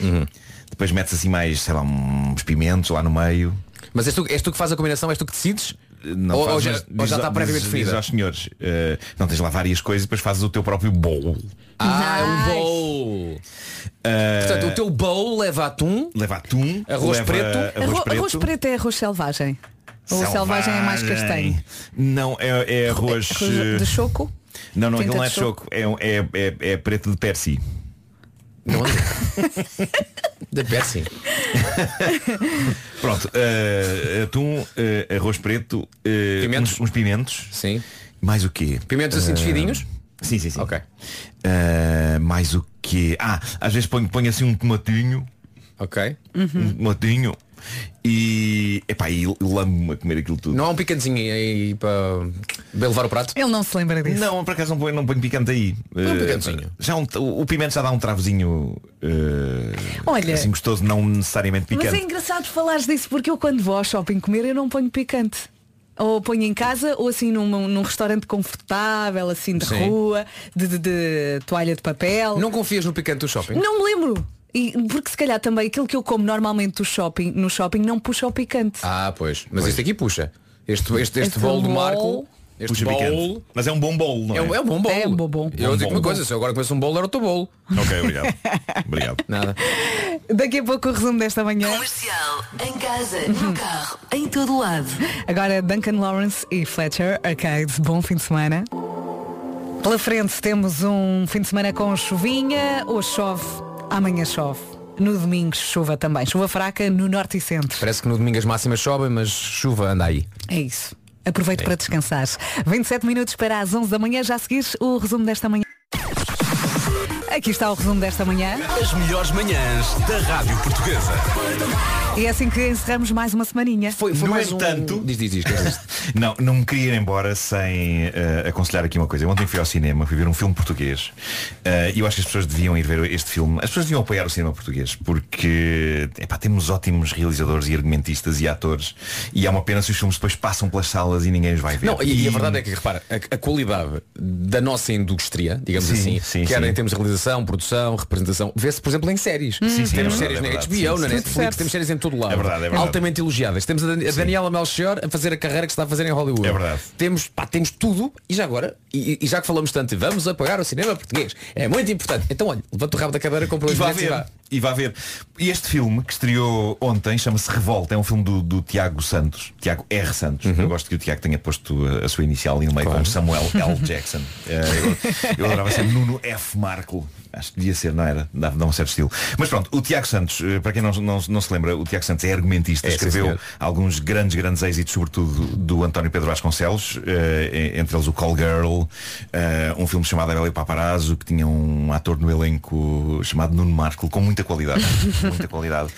Uhum. Depois metes assim mais, sei lá, uns pimentos lá no meio. Mas és tu, és tu que fazes a combinação, és tu que decides? Não ou, fazes, já, ou já diz- está previamente diz- diz definida? aos senhores, eh, não tens lá várias coisas e depois fazes o teu próprio bowl. Ah, é um bowl. Eh, Portanto, o teu bowl leva atum, leva atum, arroz leva preto. arroz Arro- preto. Arroz preto é arroz selvagem. Ou selvagem é mais castanho. Não, é, é arroz. Arroz eh, de choco? Não, não, aquilo não é de de choco, é, é, é, é preto de persi. Da Percy. Pronto, eh, atum, eh, arroz preto, eh, Pimentos? Uns, uns pimentos. Sim. Mais o quê? Pimentos assim desfiadinhos? Sim, sim, sim. Ok. Mais o quê? Ah, às vezes ponho, ponho assim um tomatinho. Ok. Um tomatinho. E, epá, e lamo-me a comer aquilo tudo. Não há um picantezinho aí para, para levar o prato? Ele não se lembra disso. Não, por acaso não ponho, não ponho picante aí. Um Eh, picantezinho. já um- o, o pimento já dá um travozinho eh, Olha. assim gostoso, não necessariamente Mas picante. é engraçado falares disso porque eu quando vou ao shopping comer eu não ponho picante. Ou ponho em casa ou assim num, num restaurante confortável, assim de Sim. rua, de, de- de toalha de papel. Não confias no picante do shopping? Não me lembro. E, porque se calhar também aquilo que eu como normalmente do shopping, no shopping não puxa o picante. Ah, pois. Mas este aqui puxa. Este, este, este, Este bowl do Marco. Este Puxa bowl. picante. Mas é um bom bolo, não é? É um, é um bom bowl. É um bom bowl. Eu Bom digo bowl. uma coisa, se eu agora começo um bowl, era o teu bowl. Ok, obrigado. obrigado. Nada. Daqui a pouco o resumo desta manhã. Comercial, em casa, no carro, em todo lado. Agora Duncan Lawrence e Fletcher Arcade. Bom fim de semana. Pela frente temos um fim de semana com chuvinha. Hoje chove, amanhã chove. No domingo chuva também. Chuva fraca no norte e centro. Parece que no domingo as máximas sobem, mas chuva anda aí. É isso. Aproveito para descansar. 27 minutos para as 11 da manhã. Já seguires o resumo desta manhã. Aqui está o resumo desta manhã. As melhores manhãs da Rádio Portuguesa. E é assim que encerramos mais uma semaninha. Foi, no entanto, Diz, diz, diz. não, não me queria ir embora sem eh, aconselhar aqui uma coisa. Eu ontem fui ao cinema, fui ver um filme português eh, e eu acho que as pessoas deviam ir ver este filme. As pessoas deviam apoiar o cinema português porque epá, temos ótimos realizadores e argumentistas e atores e é uma pena se os filmes depois passam pelas salas e ninguém os vai ver. Não, e, e a verdade é que, repara, a, a qualidade da nossa indústria, digamos Sim, assim, sim, quer sim. em termos de realização, produção, representação, vê-se, por exemplo, em séries. Sim, sim, temos é séries na é HBO, verdade. na Sim, Netflix, certo. temos séries em todo lado. É verdade, é verdade. Altamente elogiadas. Temos a, Dan- a Daniela Melchior a fazer a carreira que está a fazer em Hollywood. É verdade. Temos, pá, temos tudo e já agora, e, e já que falamos tanto, vamos apoiar o cinema português. É muito importante. Então, olha, levanta o rabo da cadeira, compra E os e ver. vá. E vá ver. E este filme que estreou ontem chama-se Revolta. É um filme do, do Tiago Santos. Tiago R. Santos. Eu gosto que o Tiago tenha posto a, a sua inicial ali no meio Claro. com Samuel L. Jackson. Eh, eu, eu adorava ser Nuno F. Marco. Acho que devia ser, não era? Dá, dá um certo estilo. Mas pronto, o Tiago Santos, eh, para quem não, não, não se lembra, o Tiago Santos é argumentista, É, sim, escreveu senhor. alguns grandes, grandes êxitos, sobretudo do António Pedro Vasconcelos, eh, entre eles o Call Girl, eh, um filme chamado Abel e Paparazzo, que tinha um ator no elenco chamado Nuno Marco, com muita qualidade. muita qualidade.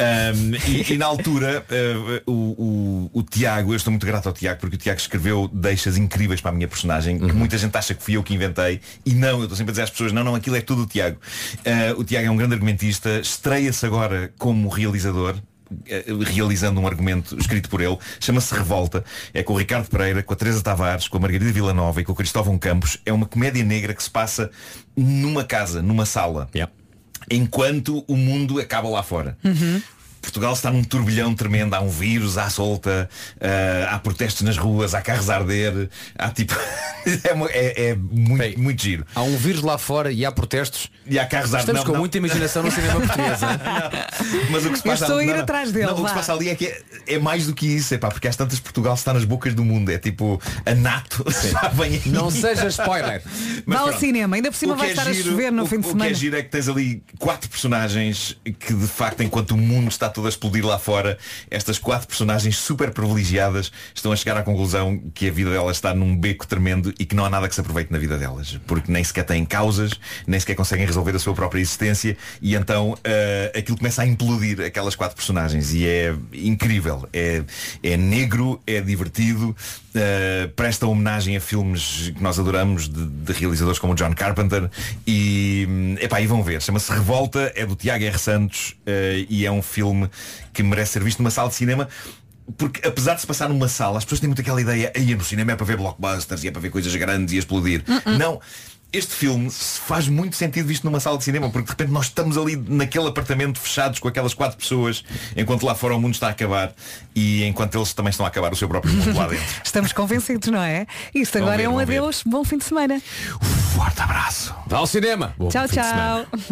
Um, e, e na altura, eh, o, o, o Tiago, eu estou muito grato ao Tiago, porque o Tiago escreveu deixas incríveis para a minha personagem, que muita gente acha que fui eu que inventei, e não, eu estou sempre a dizer às pessoas, não, não, aquilo é tudo o Tiago. Eh, o Tiago é um grande argumentista, estreia-se agora como realizador, eh, realizando um argumento escrito por ele, chama-se Revolta, é com o Ricardo Pereira, com a Teresa Tavares, com a Margarida Villanova e com o Cristóvão Campos, é uma comédia negra que se passa numa casa, numa sala, enquanto o mundo acaba lá fora. Portugal está num turbilhão tremendo, há um vírus à solta, eh, há protestos nas ruas, há carros a arder, há tipo. é, é- é muito, muito giro. Há um vírus lá fora e há protestos. E há carros a arder. Estamos Não, com não. muita imaginação no cinema português. hein? Mas o que se passa estou a ir atrás dele, Não, o que se passa ali é que é, é mais do que isso, é pá, porque às tantas Portugal está nas bocas do mundo, é tipo a NATO. Não seja spoiler. Mas Vá ao pronto. cinema, ainda por cima vai é estar a giro- chover no o- fim de O que semana. é giro é que tens ali quatro personagens que de facto, enquanto o mundo está todo a explodir lá fora, estas quatro personagens super privilegiadas estão a chegar à conclusão que a vida delas está num beco tremendo e que não há nada que se aproveite na vida delas. Porque nem sequer têm causas, nem sequer conseguem resolver a sua própria existência e então eh, aquilo começa a implodir aquelas quatro personagens e é incrível. É, é negro, é divertido, eh, presta homenagem a filmes que nós adoramos de, de realizadores como John Carpenter e, hum, epá, e vão ver. Chama-se Revolta, é do Tiago R. Santos eh, e é um filme que merece ser visto numa sala de cinema. Porque apesar de se passar numa sala, as pessoas têm muito aquela ideia, aí no cinema é para ver blockbusters e é para ver coisas grandes e explodir. Não. Este filme faz muito sentido visto numa sala de cinema, porque de repente nós estamos ali naquele apartamento fechados com aquelas quatro pessoas, enquanto lá fora o mundo está a acabar e enquanto eles também estão a acabar o seu próprio mundo lá dentro. Estamos convencidos, não é? Isto agora ver, é um vão ver. adeus, bom fim de semana. Forte abraço. Vá ao cinema. Bom tchau, fim de semana. tchau.